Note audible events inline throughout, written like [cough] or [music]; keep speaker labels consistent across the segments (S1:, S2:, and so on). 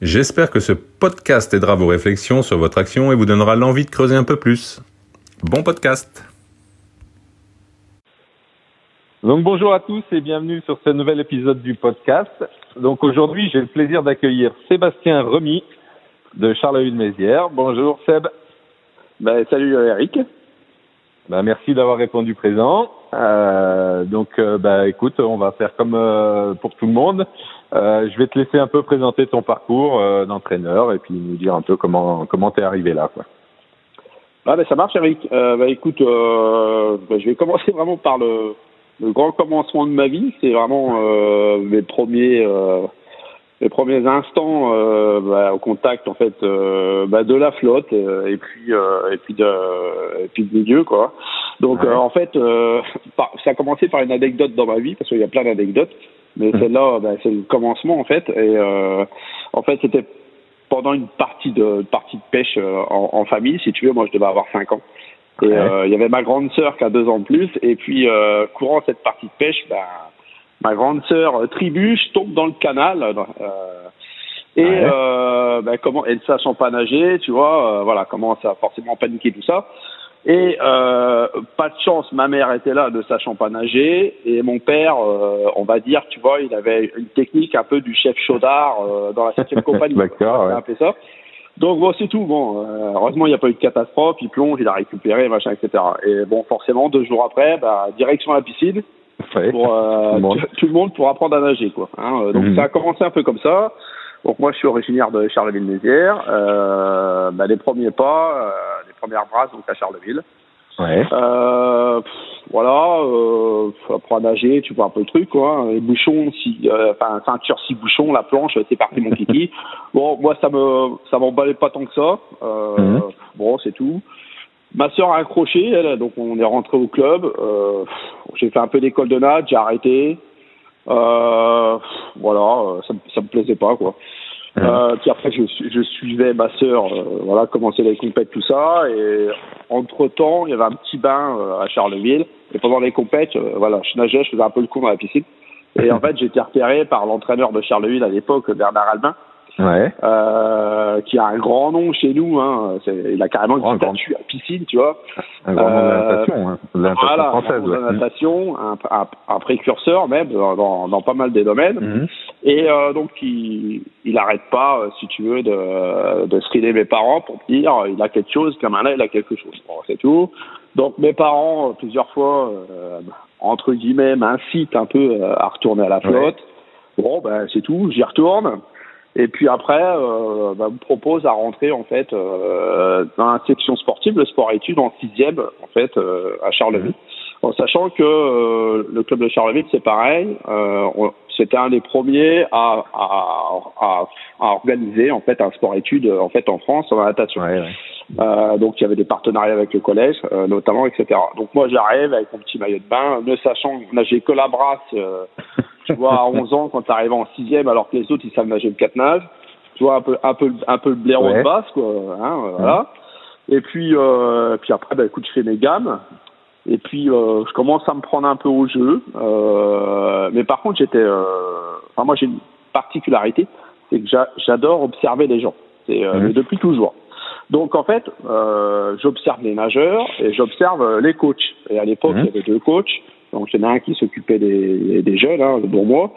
S1: J'espère que ce podcast aidera vos réflexions sur votre action et vous donnera l'envie de creuser un peu plus. Bon podcast
S2: Donc bonjour à tous et bienvenue sur ce nouvel épisode du podcast. Donc aujourd'hui, j'ai le plaisir d'accueillir Sébastien Remy de Charleville-Mézières. Bonjour Seb.
S3: Ben, salut Eric.
S2: Ben, merci d'avoir répondu présent. Euh, donc, euh, ben, écoute, on va faire comme euh, pour tout le monde. Euh, je vais te laisser un peu présenter ton parcours euh, d'entraîneur et puis nous dire un peu comment comment t'es arrivé là, quoi.
S3: Ah ben ça marche, Eric. Euh, ben, écoute, ben, je vais [laughs] commencer vraiment par le, le grand commencement de ma vie. C'est vraiment mes premiers les premiers instants euh, bah, au contact en fait euh, bah, de la flotte euh, et puis et puis de et puis de milieu quoi. Donc en fait ça a commencé par une anecdote dans ma vie parce qu'il y a plein d'anecdotes, mais mmh. celle-là bah, c'est le commencement en fait et en fait c'était pendant une partie de partie de pêche en, en, famille si tu veux moi je devais avoir 5 ans. Et il y avait ma grande sœur qui a deux ans de plus et puis courant cette partie de pêche bah ma grande sœur euh, Tribuche tombe dans le canal. Euh, et euh, ben, comment elle ne sachant pas nager, tu vois, euh, voilà, commence à forcément paniquer tout ça. Et euh, pas de chance, ma mère était là, ne sachant pas nager, et mon père, on va dire, tu vois, il avait une technique un peu du chef chaudard dans la septième [laughs] compagnie.
S2: D'accord.
S3: Ouais. ça. Donc bon, c'est tout. Bon, heureusement, il n'y a pas eu de catastrophe. Il plonge, il a récupéré, machin, etc. Et bon, forcément, deux jours après, bah, direction la piscine pour euh, tout, le monde pour apprendre à nager quoi. Hein. Euh, donc mhm. ça a commencé un peu comme ça. Donc moi je suis originaire de Charleville-Mézières. Euh, bah, les premiers pas, euh, les premières brasses donc à Charleville.
S2: Ouais.
S3: Euh, voilà, euh, apprendre à nager, tu vois un peu le truc quoi. Les bouchons, si, enfin ceinture six bouchons, la planche, c'est parti mon kiki. [laughs] bon moi ça me ça m'emballait pas tant que ça. Mhm. Bon c'est tout. Ma sœur a accroché, elle, donc on est rentré au club. Euh, j'ai fait un peu d'école de nage, j'ai arrêté. Euh, voilà, ça, ça me plaisait pas quoi. Euh, puis après je, je suivais ma sœur, euh, voilà, commencer les compètes tout ça. Et entre temps, il y avait un petit bain euh, à Charleville. Et pendant les compètes, euh, voilà, je nageais, je faisais un peu le coup dans la piscine. Et en [laughs] fait, j'ai été repéré par l'entraîneur de Charleville à l'époque, Bernard Albin,
S2: ouais.
S3: euh, qui a un grand nom chez nous. Hein. Il a carrément une statue à piscine, tu vois.
S2: Un grand nom de la natation, hein. de la natation
S3: voilà,
S2: française.
S3: de la natation, un, un, un, précurseur même dans, dans, pas mal des domaines.
S2: Mm -hmm.
S3: Et euh, donc, il, il arrête pas, euh, si tu veux, de, de screener mes parents pour dire il a quelque chose, comme là, il a quelque chose. Bon, c'est tout. Donc, mes parents, plusieurs fois, euh, entre guillemets, m'incitent un peu euh, à retourner à la flotte. Ouais. Bon, ben, c'est tout, j'y retourne. Et puis après, euh, bah, me propose à rentrer en fait euh, dans la section sportive, le sport études en sixième en fait euh, à Charleville. En sachant que euh, le club de Charleville c'est pareil, euh, c'était un des premiers à, à, à, à, organiser en fait un sport études en fait en France en natation.
S2: Ouais, ouais.
S3: Euh, donc il y avait des partenariats avec le collège, euh, notamment, etc. Donc moi j'arrive avec mon petit maillot de bain, ne sachant nager que la brasse, euh, tu vois, à 11 ans quand tu arrives en sixième, alors que les autres ils savent nager le quatre nage, tu vois un peu un peu un peu le blaireau
S2: Ouais.
S3: de basse quoi, hein, voilà. Et puis euh, puis après bah écoute je fais mes gammes. Et puis euh, je commence à me prendre un peu au jeu, euh, mais par contre j'étais, euh, enfin moi j'ai une particularité, c'est que j'a- j'adore observer les gens, c'est euh,
S2: Mhm.
S3: depuis toujours. Donc en fait, euh, j'observe les nageurs et j'observe euh, les coachs. Et à l'époque,
S2: Mhm.
S3: il y avait deux coachs. Donc il y en a un qui s'occupait des, des jeunes, hein, dont moi,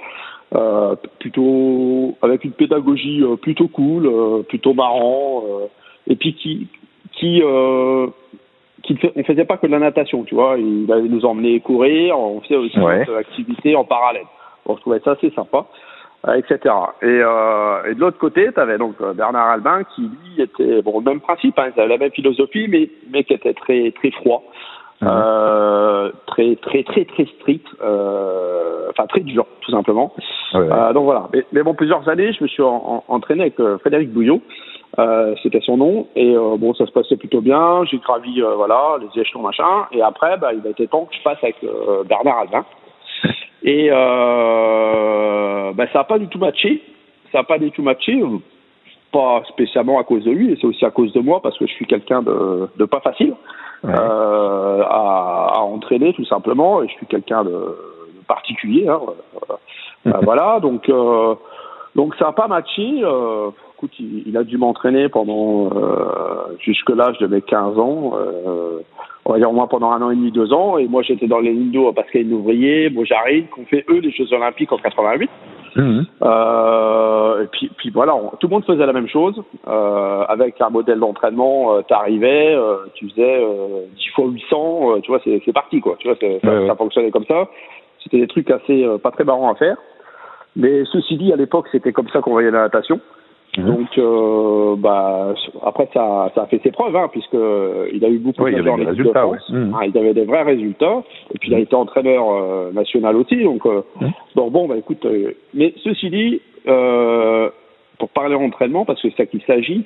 S3: euh, plutôt avec une pédagogie euh, plutôt cool, euh, plutôt marrant, euh, et puis qui qui on faisait pas que de la natation, tu vois. Il allait nous emmener courir, on faisait aussi
S2: Ouais.
S3: d'autres activités en parallèle. Bon, je trouvais ça assez sympa etc. Et, et de l'autre côté, tu avais donc Bernard Albin qui lui était bon le même principe, hein, il avait la même philosophie, mais mais qui était très très froid. Euh, très très très très strict, euh, enfin très dur tout simplement. Euh, donc voilà. Mais, mais, bon, plusieurs années, je me suis entraîné avec euh, Frédéric Bouillot. Euh, c'était son nom. Et bon ça se passait plutôt bien. J'ai gravi voilà les échelons machin. Et après bah, il a été temps que je passe avec Bernard Alvin. [laughs] Et bah, ça n'a pas du tout matché. Ça n'a pas du tout matché. Pas spécialement à cause de lui, et c'est aussi à cause de moi parce que je suis quelqu'un de, de, pas facile euh, à, à, entraîner tout simplement, et je suis quelqu'un de, de, particulier. Hein, euh, [laughs] voilà, donc euh, donc ça n'a pas matché. Euh, écoute, il, il, a dû m'entraîner pendant euh, jusque l'âge de mes 15 ans. Euh, on va dire moi pendant un an et demi, deux ans, et moi j'étais dans les Lindo à Pascal Ouvrier, Mojarine, qu'on fait eux les Jeux Olympiques en 88. Mmh. Euh, et puis, puis voilà, tout le monde faisait la même chose. Euh, avec un modèle d'entraînement, euh, t'arrivais, euh, tu faisais euh, 10 fois 800, euh, tu vois, c'est parti quoi. Tu vois, ça, ouais, ça, fonctionnait comme ça. C'était des trucs assez pas très marrants à faire. Mais ceci dit, à l'époque, c'était comme ça qu'on voyait la natation. Mmh. Donc, euh, bah, après, ça, ça a fait ses preuves, hein, puisque il a eu beaucoup
S2: oui,
S3: de
S2: il, résultats, ouais.
S3: mmh. ah, il avait des vrais résultats. Et puis, il a été entraîneur euh, national aussi. Donc, euh, mmh. donc bon, bah, écoute. Euh, mais ceci dit, euh, pour parler entraînement, parce que c'est ça qu'il s'agit,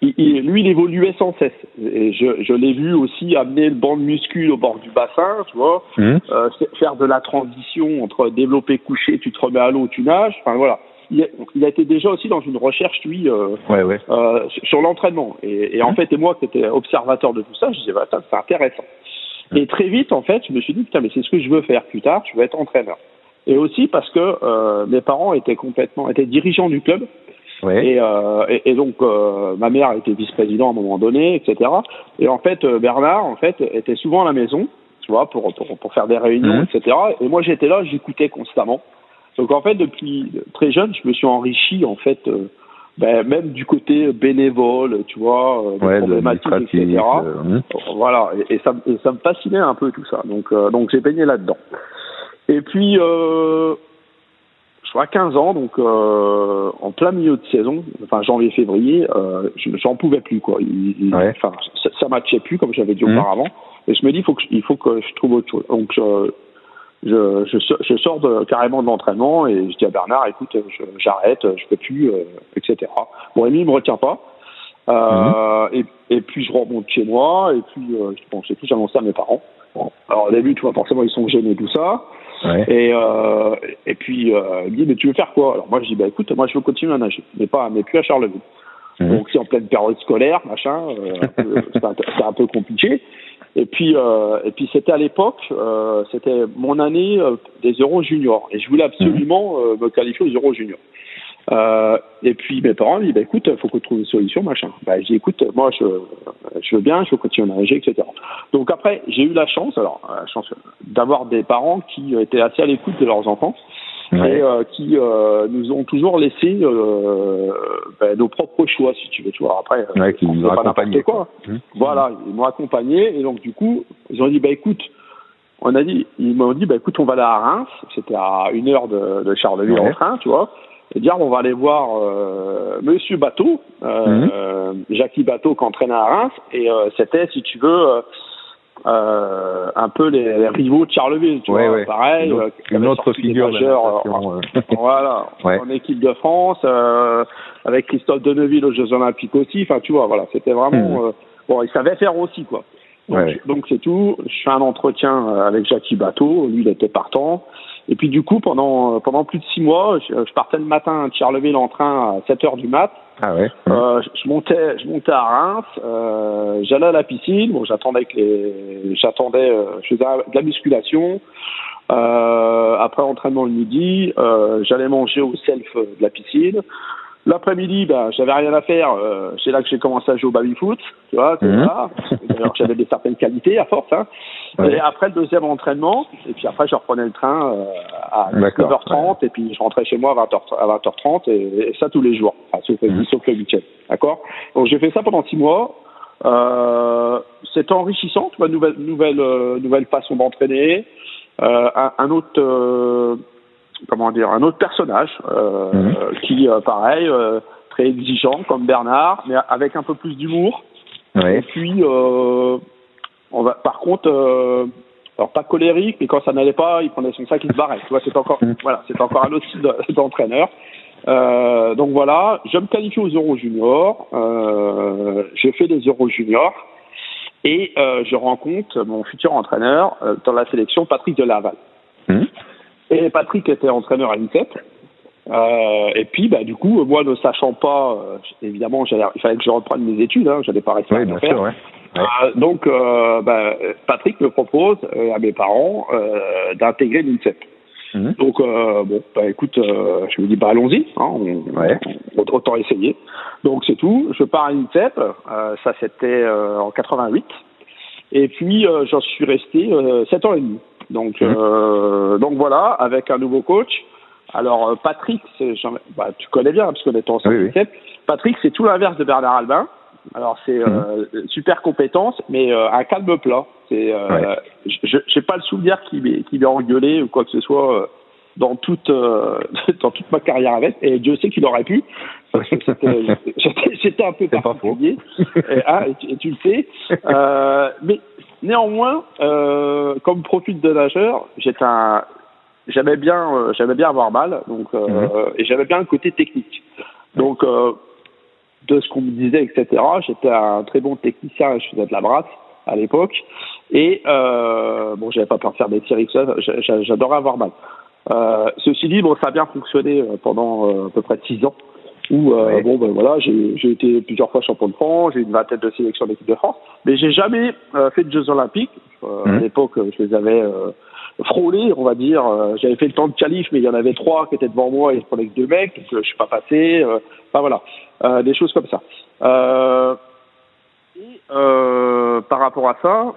S3: il, il, lui, il évoluait sans cesse. Et je, je l'ai vu aussi amener le banc de muscule au bord du bassin, tu vois, euh, faire de la transition entre développer coucher, tu te remets à l'eau, tu nages. Enfin voilà il a, il a, été déjà aussi dans une recherche, lui, euh,
S2: ouais, ouais.
S3: Euh, sur l'entraînement. Et, et, en fait, et moi qui étais observateur de tout ça, je disais, bah, c'est intéressant. Et très vite, en fait, je me suis dit, putain, mais c'est ce que je veux faire plus tard, je veux être entraîneur. Et aussi parce que euh, mes parents étaient complètement, étaient dirigeants du club.
S2: Ouais.
S3: Et, euh, et, et, donc euh, ma mère était vice-président à un moment donné, etc. Et en fait Bernard en fait était souvent à la maison, tu vois, pour pour, pour faire des réunions, mmh. etc. Et moi j'étais là, j'écoutais constamment. Donc en fait, depuis très jeune, je me suis enrichi en fait, euh, ben, même du côté bénévole, tu vois, euh,
S2: ouais,
S3: problématiques, etc.
S2: Euh,
S3: voilà, et, et, ça, et, ça, me fascinait un peu tout ça. Donc euh, donc j'ai baigné là-dedans. Et puis je crois 15 ans, donc en plein milieu de saison, enfin janvier-février, je j'en pouvais plus quoi. Il,
S2: ouais.
S3: Ça, ça matchait plus comme j'avais dit mmh. auparavant. Et je me dis, il faut que il faut que je trouve autre chose. Donc je, je, je, je sors de, carrément de l'entraînement et je dis à Bernard, écoute, j'arrête, je, je peux plus, euh, etc. Bon, Rémi me retient pas. Euh, mmh. et, et puis je remonte chez moi et puis euh, bon, j'ai tout annoncé à mes parents. Bon. Alors au début, tu vois, forcément ils sont gênés tout ça.
S2: Ouais.
S3: Et euh, et puis euh, il me dit mais tu veux faire quoi? Alors moi je dis bah écoute, moi je veux continuer à nager, mais pas mais plus à Charleville. Mmh. Donc c'est en pleine période scolaire, machin, euh, [laughs] c'est un, un, peu compliqué. Et puis, euh, et puis c'était à l'époque, euh, c'était mon année euh, des Euros juniors, et je voulais absolument euh, me qualifier aux Euros juniors. Euh, et puis mes parents m'ont dit, bah, écoute, il faut que tu trouves une solution, machin. Bah, j'ai dit, écoute, moi, je, je veux bien, je veux continuer à nager, etc. Donc après, j'ai eu la chance, alors, la chance d'avoir des parents qui étaient assez à l'écoute de leurs enfants.
S2: Ouais.
S3: et euh, qui euh, nous ont toujours laissé euh, ben, nos propres choix, si tu veux. Tu vois, après,
S2: ouais, qui nous
S3: pas n'importe quoi.
S2: Mmh.
S3: Voilà, ils m'ont accompagné et donc du coup, ils ont dit bah écoute, on a dit, ils m'ont dit bah écoute, on va aller à Reims. C'était à une heure de, de Charleville
S2: ouais.
S3: en train, tu vois. Et dire on va aller voir euh, Monsieur Bateau, euh, mmh. Jackie Bateau qui entraînait à Reims et c'était, si tu veux euh, un peu les, les, rivaux de Charleville, tu
S2: ouais,
S3: vois,
S2: ouais.
S3: pareil.
S2: Une autre, une autre figure
S3: majeurs,
S2: euh, [laughs]
S3: voilà, [laughs]
S2: ouais.
S3: en équipe de France, euh, avec Christophe Deneville aux Jeux Olympiques aussi. Enfin, tu vois, voilà, c'était vraiment.
S2: Hmm.
S3: Euh, bon, il savait faire aussi, quoi. Donc, c'est tout. Je fais un entretien euh, avec Jackie Bateau. Lui, il était partant. Et puis du coup, pendant pendant plus de six mois, je, je partais le matin de Charleville en train à 7 heures du mat.
S2: Ah ouais.
S3: Euh, je montais, je montais à Reims. Euh, J'allais à la piscine. Bon, j'attendais que j'attendais, euh, je faisais de la musculation. Euh, après entraînement le midi, euh, j'allais manger au self de la piscine. L'après-midi, ben, j'avais rien à faire. Euh, c'est là que j'ai commencé à jouer au baby-foot. Tu vois, c'est
S2: Mhm.
S3: ça. D'ailleurs, j'avais des certaines qualités à force. Hein.
S2: Ouais.
S3: Et après le deuxième entraînement, et puis après, je reprenais le train euh, à
S2: D'accord,
S3: 9h30, et puis je rentrais chez moi à 20h, à 20h30, et, et ça tous les jours, enfin, sauf, sauf le week-end. D'accord Donc j'ai fait ça pendant six mois. Euh, C'était enrichissant, tu vois, nouvelle, nouvelle, euh, nouvelle façon d'entraîner. Euh, un, un autre euh, comment dire un autre personnage euh,
S2: Mhm.
S3: qui euh, pareil euh, très exigeant comme Bernard mais avec un peu plus d'humour
S2: Ouais.
S3: et puis euh, On va, par contre, euh, alors pas colérique, mais quand ça n'allait pas, il prenait son sac, il se barrait. Tu vois, c'est encore, mm. voilà, c'est encore un autre style d'entraîneur. Euh, donc voilà, je me qualifie aux Euros Juniors, euh, je fais des Euros Juniors et euh, je rencontre mon futur entraîneur euh, dans la sélection, Patrick Delaval. Mmh. Et Patrick était entraîneur à l'INSEP. Euh, et puis, bah, du coup, moi, ne sachant pas, euh, évidemment, il fallait que je reprenne mes études, hein, j'allais pas rester
S2: oui, bien sûr, ouais.
S3: Euh, donc, bah, Patrick me propose à mes parents d'intégrer l'INSEP. Mhm. Donc, euh, bon, bah, écoute, euh, je me dis, bah, allons-y, hein, on, autant essayer. Donc, c'est tout. Je pars à l'INSEP, euh, ça c'était en 88. Et puis, j'en suis resté 7 ans et demi. Donc, mhm. donc voilà, avec un nouveau coach. Alors, Patrick, bah, tu connais bien, parce qu'on est en oui, Patrick, c'est tout l'inverse de Bernard Albin. Alors c'est euh, mhm. super compétence, mais euh, un calme plat. C'est, euh, je j'ai pas le souvenir qu'il qu'il ait engueulé ou quoi que ce soit euh, dans toute [laughs] dans toute ma carrière avec. Et Dieu sait qu'il aurait pu. [laughs] C'était, un peu particulier. et, hein, et, tu, le sais. mais néanmoins, comme profil de nageur, j'étais un j'aimais bien j'aimais bien avoir mal donc mhm. et j'aimais bien le côté technique. Donc de ce qu'on me disait, etc. J'étais un très bon technicien, je faisais de la brasse à l'époque. Et euh, bon, j'avais pas peur de faire des tirs, j'adorais avoir mal. Euh, ceci dit, bon, ça a bien fonctionné euh, pendant euh, à peu près six ans. Où euh, bon, ben voilà, j'ai été plusieurs fois champion de France, j'ai une vingtaine de sélections d'équipe de France, mais j'ai jamais fait de Jeux Olympiques. À mmh. l'époque, je les avais frôlé, on va dire. J'avais fait le temps de qualif, mais il y en avait trois qui étaient devant moi et je prenais que deux mecs, donc je suis pas passé. Enfin voilà, des choses comme ça. et par rapport à ça,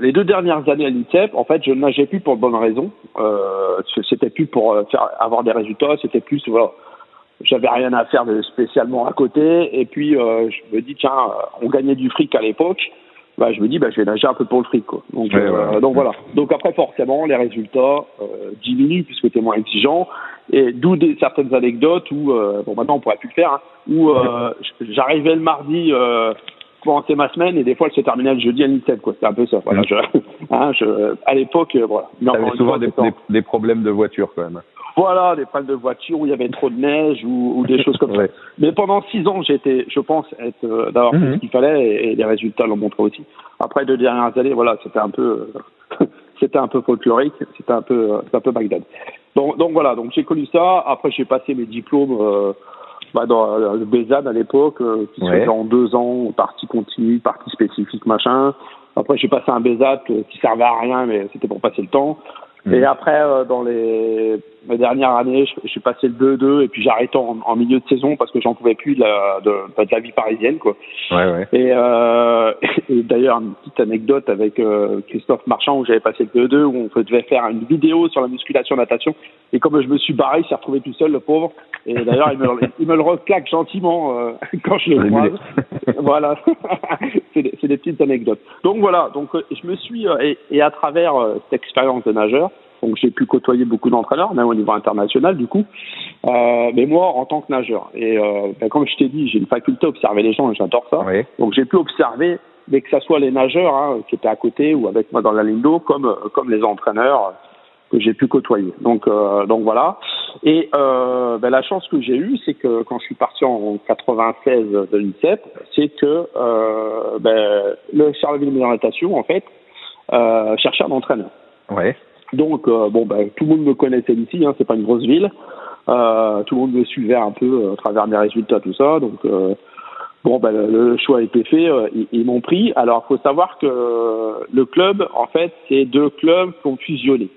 S3: les deux dernières années à l'ITEP, en fait, je ne nageais plus pour de bonnes raisons. Euh, c'était plus pour faire, avoir des résultats, c'était plus voilà, j'avais rien à faire de spécialement à côté. Et puis je me dis tiens, on gagnait du fric à l'époque bah, je me dis bah, je vais nager un peu pour le fric quoi. Donc, euh, donc voilà. Donc après forcément les résultats euh, diminuent puisque tu es moins exigeant et d'où des certaines anecdotes où euh, bon maintenant on pourrait plus le faire hein, où euh, j'arrivais le mardi euh, commencer ma semaine et des fois elle se terminait le jeudi à 17 quoi. C'était un peu ça. Voilà. Je, [laughs] hein, je, à l'époque voilà.
S2: Mais souvent des, des, des, problèmes de voiture quand même.
S3: Voilà, des pannes de voiture où il y avait trop de neige ou, ou des [laughs] choses comme ça. Mais pendant six ans, j'étais, je pense, être euh, d'avoir fait ce mhm. qu'il fallait et, les résultats l'ont montré aussi. Après deux dernières années, voilà, c'était un peu, euh, [laughs] c'était un peu folklorique, c'était un peu, euh, un peu Bagdad. Donc, donc voilà, donc j'ai connu ça. Après, j'ai passé mes diplômes. Euh, bah, dans le BESAD à l'époque, qui se faisait en deux ans, partie continue, partie spécifique, machin. Après, j'ai passé un BESAT qui servait à rien, mais c'était pour passer le temps. Mhm. Et après, dans les ma dernière année, je, suis passé le 2-2 et puis arrêté en, en, milieu de saison parce que j'en pouvais plus de la, de, de la vie parisienne quoi.
S2: Ouais, ouais.
S3: Et, euh, [laughs] et d'ailleurs une petite anecdote avec euh, Christophe Marchand où j'avais passé le 2-2 où on devait faire une vidéo sur la musculation natation et comme je me suis barré, il s'est retrouvé tout seul le pauvre. Et d'ailleurs il me, il me le reclaque gentiment euh, [laughs] quand je le croise. [laughs] voilà, c'est des, des, petites anecdotes. Donc voilà, donc je me suis et, et, à travers cette expérience de nageur donc j'ai pu côtoyer beaucoup d'entraîneurs, même au niveau international du coup. Euh, mais moi, en tant que nageur, et euh, ben, comme je t'ai dit, j'ai une faculté à observer les gens et j'adore ça. Donc j'ai pu observer, mais que ce soit les nageurs hein, qui étaient à côté ou avec moi dans la ligne d'eau, comme comme les entraîneurs que j'ai pu côtoyer. Donc euh, donc voilà. Et euh, ben, la chance que j'ai eue, c'est que quand je suis parti en 96 de l'INSEP, c'est que euh, ben, le Charleville de Natation, en fait, euh, cherchait un entraîneur.
S2: Ouais.
S3: Donc, euh, bon, ben, tout le monde me connaissait ici, hein, c'est pas une grosse ville. Euh, tout le monde me suivait un peu euh, à travers mes résultats, tout ça. Donc, euh, bon, ben, le, choix a été fait, euh, ils, ils m'ont pris. Alors, il faut savoir que le club, en fait, c'est deux clubs qui ont fusionné.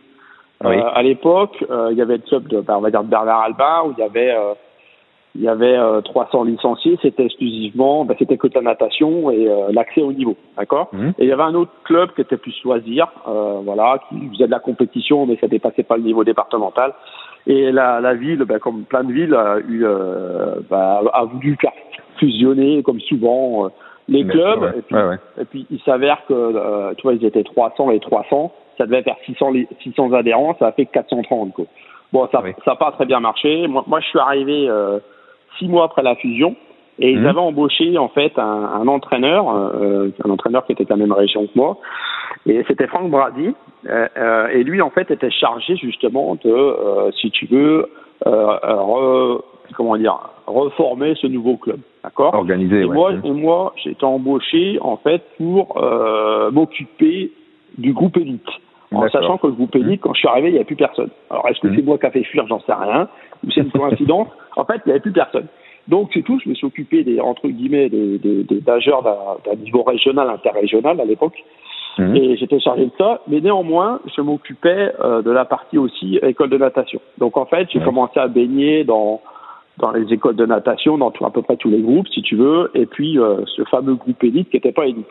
S3: Oui. à l'époque, il y avait le club de, ben, on va dire, de Bernard Albin, où il y avait il y avait euh, 300 licenciés, c'était exclusivement, ben, c'était que la natation et euh, l'accès au niveau, d'accord? Mmh. Et il y avait un autre club qui était plus loisir, euh, voilà, qui faisait de la compétition, mais ça dépassait pas le niveau départemental. Et la, la ville, ben, comme plein de villes, a, eu, euh, ben, a voulu fusionner, comme souvent, euh, les clubs.
S2: Ouais.
S3: Et, puis,
S2: ouais, ouais.
S3: et puis il s'avère que, tu vois, ils étaient 300 et 300, ça devait faire 600, 600 adhérents, ça a fait 430, quoi. Bon, ça n'a oui. pas très bien marché. Moi, moi je suis arrivé six mois après la fusion. Et ils
S2: Mhm.
S3: avaient embauché en fait un, un entraîneur, euh, un entraîneur qui était de la même région que moi, et c'était Franck Brady. Euh, euh, et lui en fait était chargé justement de, si tu veux, re- comment dire, reformer ce nouveau club, d'accord?
S1: Organisé,
S3: et
S1: ouais.
S3: moi, et moi, j'ai été embauché en fait pour m'occuper du groupe élite. En sachant que le groupe élite, quand je suis arrivé, il n'y avait plus personne. Alors, est-ce que
S1: Mhm.
S3: c'est moi qui a fait fuir? J'en sais rien. Ou c'est une coïncidence En fait, il n'y avait plus personne. Donc, c'est tout. Je me suis occupé des entre guillemets des, des, des nageurs d'un niveau régional, interrégional à l'époque.
S1: Mhm.
S3: Et j'étais chargé de ça. Mais néanmoins, je m'occupais euh, de la partie aussi école de natation. Donc, en fait, j'ai commencé à baigner dans dans les écoles de natation, dans tout, à peu près tous les groupes, si tu veux, et puis euh, ce fameux groupe élite qui n'était pas élite.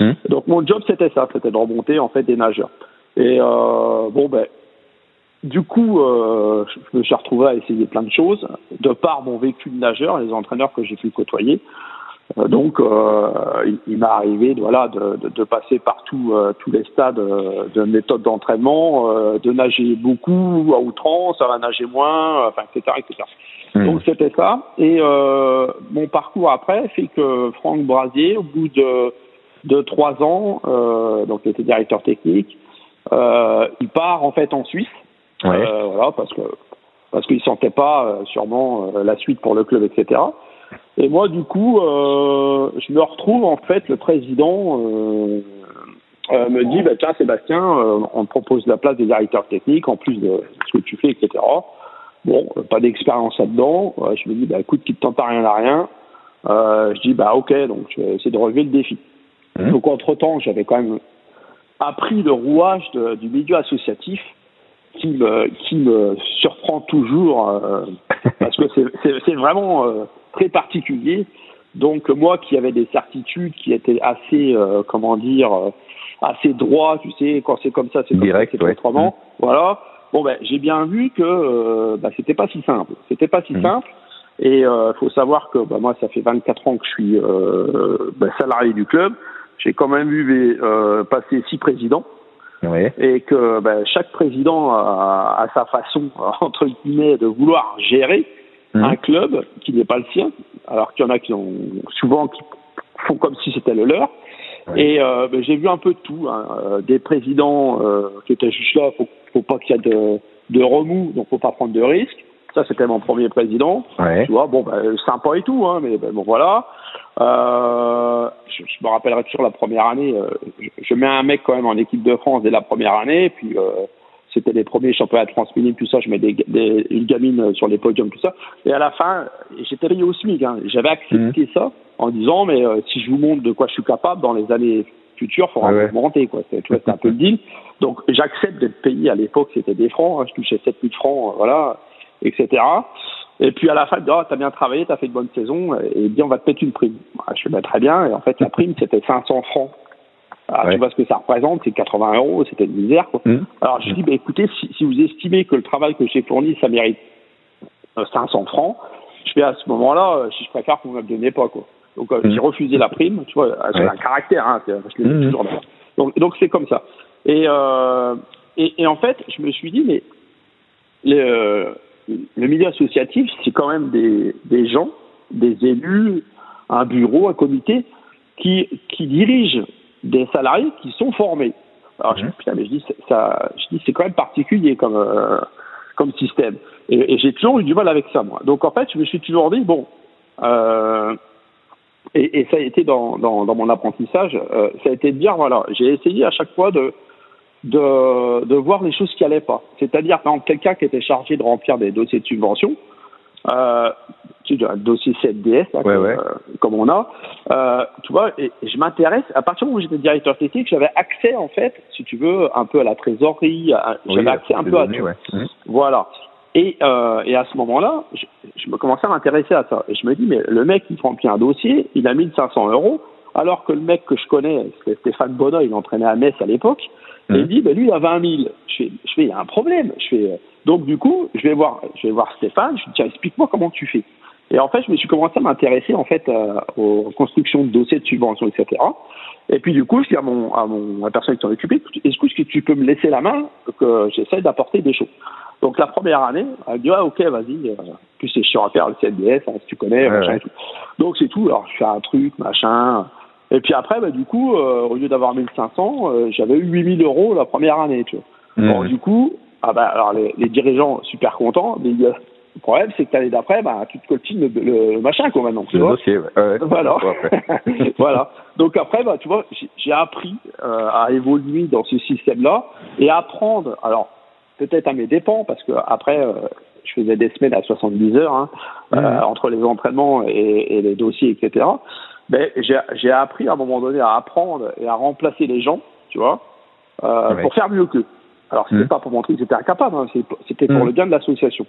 S1: Mhm.
S3: Donc mon job c'était ça, c'était de remonter en fait des nageurs. Et euh, bon ben, du coup, euh, je me suis retrouvé à essayer plein de choses de par mon vécu de nageur, les entraîneurs que j'ai pu côtoyer. Euh, donc, euh, il, il m'est arrivé, voilà, de, de, de passer par tout, euh, tous les stades euh, de méthode d'entraînement, euh, de nager beaucoup à outrance, à nager moins, enfin, etc., etc.
S1: Mhm.
S3: Donc c'était ça. Et euh, mon parcours après fait que Franck Brasier, au bout de, de trois ans, euh, donc il était directeur technique, euh, il part en fait en Suisse.
S1: Ouais.
S3: Euh, voilà, parce que parce qu'il sentait pas euh, sûrement euh, la suite pour le club, etc. Et moi, du coup, euh, je me retrouve en fait le président euh, euh, me dit, bah, tiens Sébastien, euh, on te propose la place des directeurs techniques en plus de ce que tu fais, etc. Bon, euh, pas d'expérience là-dedans. Ouais, je me dis, bah écoute, qui ne tente à rien à rien. Euh, je dis, bah ok, donc je vais essayer de relever le défi.
S1: Mhm.
S3: Donc entre temps, j'avais quand même appris le rouage de- du milieu associatif qui me, qui me surprend toujours euh, [laughs] parce que c'est- vraiment euh, très particulier. Donc moi qui avais des certitudes qui étaient assez, euh, comment dire, euh, assez droit, tu sais, quand c'est comme ça, c'est
S1: Direct,
S3: c'est
S1: ouais.
S3: autrement. Voilà. Bon ben j'ai bien vu que bah, c'était pas si simple. C'était pas si
S1: Mhm.
S3: simple. Et euh, faut savoir que bah, moi ça fait 24 ans que je suis bah, salarié du club. J'ai quand même vu passer six présidents Et que ben, chaque président a, a sa façon [laughs] entre guillemets de vouloir gérer
S1: Mhm.
S3: un club qui n'est pas le sien, alors qu'il y en a qui ont souvent qui font comme si c'était le leur. Et euh, ben, j'ai vu un peu de tout, hein, euh, des présidents euh, qui étaient juste là, faut, faut pas qu'il y ait de, de remous, donc faut pas prendre de risques. Ça c'était mon premier président.
S1: Ouais.
S3: Tu vois, bon, ben, sympa et tout, hein, mais ben, bon, voilà. Euh, je, je me rappellerai toujours la première année. euh, je, je mets un mec quand même en équipe de France dès la première année, puis euh, c'était les premiers championnats de France tout ça. Je mets des, des, une gamine sur les podiums, tout ça. Et à la fin, j'étais payé au SMIC. Hein, J'avais accepté ça en disant, mais euh, si je vous montre de quoi je suis capable dans les années futures, il faudra
S1: ouais.
S3: augmenter. Quoi. C'est- Tu vois, c'était un peu le deal. Donc j'accepte d'être payé. À l'époque, c'était des francs. hein, je touchais 7000 francs, euh, voilà, etc. Et puis à la fin, tu as bien travaillé, tu as fait une bonne saison, et bien on va te mettre une prime. Ah, Je bah, très bien, et en fait la prime c'était 500 francs. Alors,
S1: Ouais.
S3: Tu vois ce que ça représente, c'est 80 euros, c'était une misère. Quoi.
S1: Mhm.
S3: Alors je dis, bah, écoutez, si, si vous estimez que le travail que j'ai fourni, ça mérite euh, 500 francs, je fais à ce moment-là, euh, si je préfère vous ne me le donnez pas. Quoi. Donc euh,
S1: Mhm.
S3: j'ai refusé la prime, tu vois, c'est
S1: Ouais.
S3: un caractère, hein, je l'ai
S1: Mhm.
S3: toujours. d'ailleurs. Donc donc c'est comme ça. Et, euh, et, et en fait, je me suis dit, mais le, le milieu associatif, c'est quand même des, des gens, des élus, un bureau, un comité qui, qui dirigent des salariés qui sont formés. Alors je,
S1: Mhm.
S3: putain, mais je dis, ça, je dis, c'est quand même particulier comme, euh, comme système. Et, et j'ai toujours eu du mal avec ça, moi. Donc en fait, je me suis toujours dit, bon, euh, et, et ça a été dans, dans, dans mon apprentissage, euh, ça a été de dire, voilà, j'ai essayé à chaque fois de, de, de voir les choses qui allaient pas. C'est-à-dire, par exemple, quelqu'un qui était chargé de remplir des dossiers de subvention, euh, tu un dossier CDS, là,
S1: Ouais,
S3: comme,
S1: ouais.
S3: euh, comme on a, euh, tu vois, et, et je m'intéresse, à partir du moment où j'étais directeur technique, j'avais accès, en fait, si tu veux, un peu à la trésorerie, j'avais
S1: Oui,
S3: accès un peu à tout.
S1: ouais. Mhm.
S3: Voilà. Et, euh, et à ce moment-là, je, je me commençais à m'intéresser à ça. Et je me dis, mais le mec, il remplit un dossier, il a 1500 euros, alors que le mec que je connais, c'était Stéphane Bonnat, il entraînait à Metz à l'époque, et
S1: Mhm.
S3: il dit, ben lui, il a 20 000. Je fais, je fais, il y a un problème. Je fais, euh, donc du coup, je vais voir, je vais voir Stéphane, je lui dis, tiens, explique-moi comment tu fais. Et en fait, je me suis commencé à m'intéresser en fait euh, aux constructions de dossiers de subvention, etc. Et puis du coup, je dis à mon à mon à la personne qui s'en occupait, est-ce que tu peux me laisser la main que j'essaie d'apporter des choses? Donc la première année, elle dit ah ok vas-y, euh, plus c'est chiant à faire le CNDS, hein, si tu connais,
S1: Ouais,
S3: machin
S1: ouais.
S3: et tout. Donc c'est tout. Alors je fais un truc, machin. Et puis après, bah, du coup, au lieu d'avoir 1500, j'avais eu 8000 euros la première année. Tu vois. Mmh. Du coup, ah bah, alors les, les, dirigeants super contents, mais le problème, c'est que l'année d'après, bah, tu te coltines le, le, machin, quoi, maintenant.
S2: le dossier, ouais.
S3: Voilà. [laughs] voilà. Donc après, bah, tu vois, j'ai appris euh, à évoluer dans ce système-là et à apprendre, alors, peut-être à mes dépens, parce que après, euh, je faisais des semaines à 70 heures, hein, mmh. euh, entre les entraînements et, et, les dossiers, etc. Mais j'ai appris à un moment donné à apprendre et à remplacer les gens, tu vois, euh, pour faire mieux qu'eux. Alors, c'était mmh. pas pour montrer que j'étais incapable, hein, c'était pour mmh. le bien de l'association.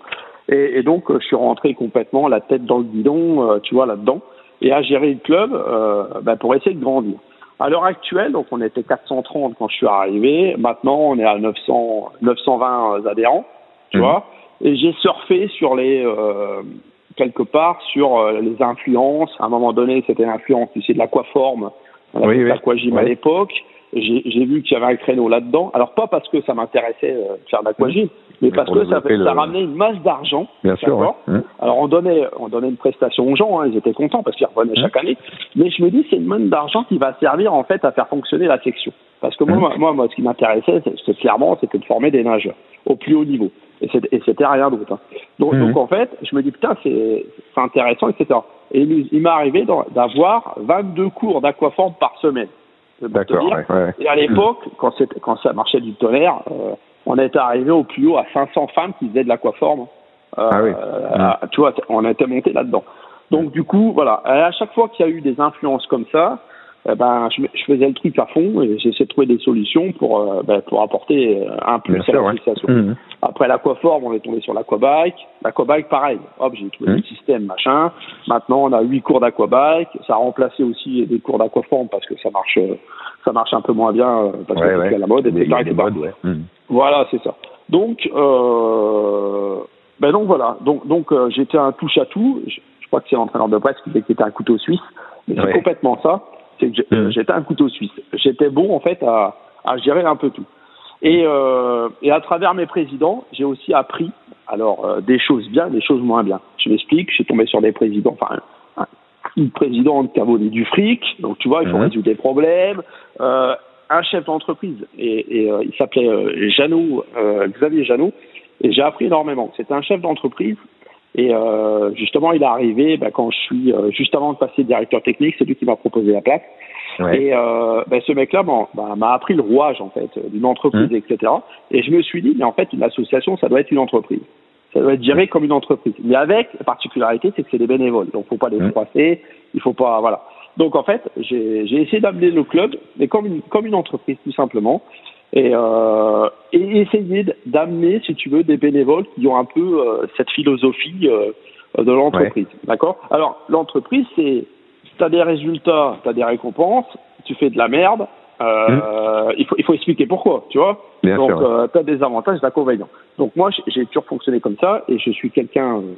S3: Et, et, donc, je suis rentré complètement la tête dans le guidon, euh, tu vois, là-dedans, et à gérer le club euh, ben, pour essayer de grandir. À l'heure actuelle, donc on était 430 quand je suis arrivé. Maintenant, on est à 900, 920 adhérents, tu mmh. vois. Et j'ai surfé sur les euh, quelque part sur euh, les influences. À un moment donné, c'était l'influence, tu sais, de l'aquaforme, oui, oui. l'aquagym oui. à l'époque j'ai vu qu'il y avait un créneau là-dedans. Alors pas parce que ça m'intéressait euh, de faire de l'aquagym, mais, mais parce que ça, ça ramenait une masse d'argent.
S2: Bien sûr. Ouais. Mmh.
S3: Alors on donnait, on donnait une prestation aux gens, hein, ils étaient contents parce qu'ils revenaient mmh. chaque année. Mais je me dis c'est une manne d'argent qui va servir en fait à faire fonctionner la section. Parce que moi, mmh. moi, moi, ce qui m'intéressait, c'était clairement, c'était de former des nageurs au plus haut niveau. Et c'était rien d'autre. Hein. Donc, donc en fait, je me dis putain c'est intéressant, etc. Et il, il m'est arrivé d'avoir 22 cours d'aquaforme par semaine.
S2: D'accord. Ouais, ouais.
S3: Et à l'époque, quand, quand ça marchait du tonnerre, euh, on était arrivé au plus haut à 500 femmes qui faisaient de l'aquaforme.
S2: Euh, ah oui.
S3: Euh, tu vois, on était monté là-dedans. Donc du coup, voilà. Et à chaque fois qu'il y a eu des influences comme ça, ben, je, je, faisais le truc à fond et j'essayais de trouver des solutions pour, euh, ben, pour apporter euh, un plus Bien à l'association. Ouais. Mmh. Après l'aquaforme, on est tombé sur l'aquabike. L'aquabike, pareil. Hop, j'ai trouvé mmh. le système, machin. Maintenant, on a huit cours d'aquabike. Ça a remplacé aussi des cours d'aquaforme parce que ça marche, euh, ça marche un peu moins bien parce
S2: ouais,
S3: que
S2: ouais.
S3: c'est la mode. Et
S2: des, des modes, ouais. Mmh.
S3: Voilà, c'est ça. Donc, euh, ben donc voilà. Donc, donc j'étais un touche à tout. Je, je crois que c'est l'entraîneur de presse qui c'était un couteau suisse. Mais c'est complètement ça c'est que mmh. j'étais un couteau suisse. J'étais bon en fait à, à, gérer un peu tout. Et, euh, et à travers mes présidents, j'ai aussi appris alors euh, des choses bien, des choses moins bien. Je m'explique. Je suis tombé sur des présidents, enfin un, une présidente qui a volé du fric, donc tu vois, il faut mmh. résoudre des problèmes. Euh, un chef d'entreprise et, et euh, il s'appelait euh, euh, Xavier Jeannot, et j'ai appris énormément. C'était un chef d'entreprise et euh, justement, il est arrivé bah, quand je suis euh, juste avant de passer directeur technique, c'est lui qui m'a proposé la.
S2: Ouais.
S3: Et euh, bah, ce mec-là bah, m'a appris le rouage en fait d'une entreprise, mmh. etc. Et je me suis dit, mais en fait, une association, ça doit être une entreprise. Ça doit être géré mmh. comme une entreprise. Mais avec la particularité, c'est que c'est des bénévoles, donc faut pas les mmh. froisser. Il faut pas, voilà. Donc en fait, j'ai essayé d'amener le club, mais comme une, comme une entreprise tout simplement et, euh, et essayer d'amener, si tu veux, des bénévoles qui ont un peu euh, cette philosophie euh, de l'entreprise. Ouais. D'accord? Alors, l'entreprise, c'est tu as des résultats, tu as des récompenses, tu fais de la merde, euh, mmh. il, faut, il faut expliquer pourquoi, tu vois?
S2: Bien
S3: Donc,
S2: euh,
S3: tu as des avantages, des inconvénients. Donc, moi, j'ai toujours fonctionné comme ça et je suis quelqu'un. Euh,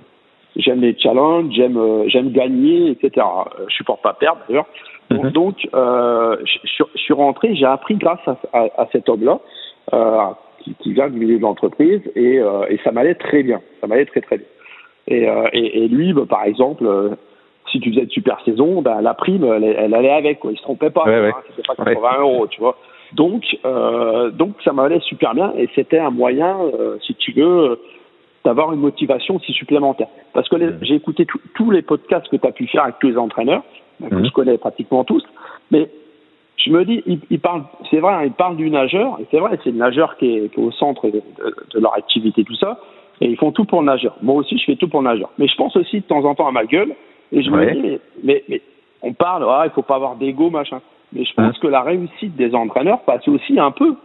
S3: j'aime les challenges, j'aime euh, j'aime gagner, etc. Je supporte pas perdre d'ailleurs. Donc, mmh. donc euh, je, je, suis rentré, j'ai appris grâce à, à, à cet homme-là, euh, qui, qui, vient du milieu de l'entreprise, et, euh, et, ça m'allait très bien. Ça m'allait très très bien. Et, euh, et, et lui, bah, par exemple, euh, si tu faisais de super saison, bah, la prime, elle, elle, allait avec. Quoi. Il se trompait pas.
S2: Ouais, ouais.
S3: Hein, c'était pas 80 ouais. euros, tu vois. Donc, donc ça m'allait super bien, et c'était un moyen, si tu veux d'avoir une motivation aussi supplémentaire. Parce que mmh. j'ai écouté tous les podcasts que tu as pu faire avec tous les entraîneurs, que mmh. je connais pratiquement tous, mais je me dis, ils, ils parlent, c'est vrai, hein, ils parlent du nageur, et c'est vrai, c'est le nageur qui est, qui est au centre de, de, de, leur activité, tout ça, et ils font tout pour le nageur. Moi aussi, je fais tout pour le nageur. Mais je pense aussi de temps en temps à ma gueule, et je me dis, mais, mais, mais, on parle, ah, il faut pas avoir d'ego, machin. Mais je pense mmh. que la réussite des entraîneurs passe aussi un peu,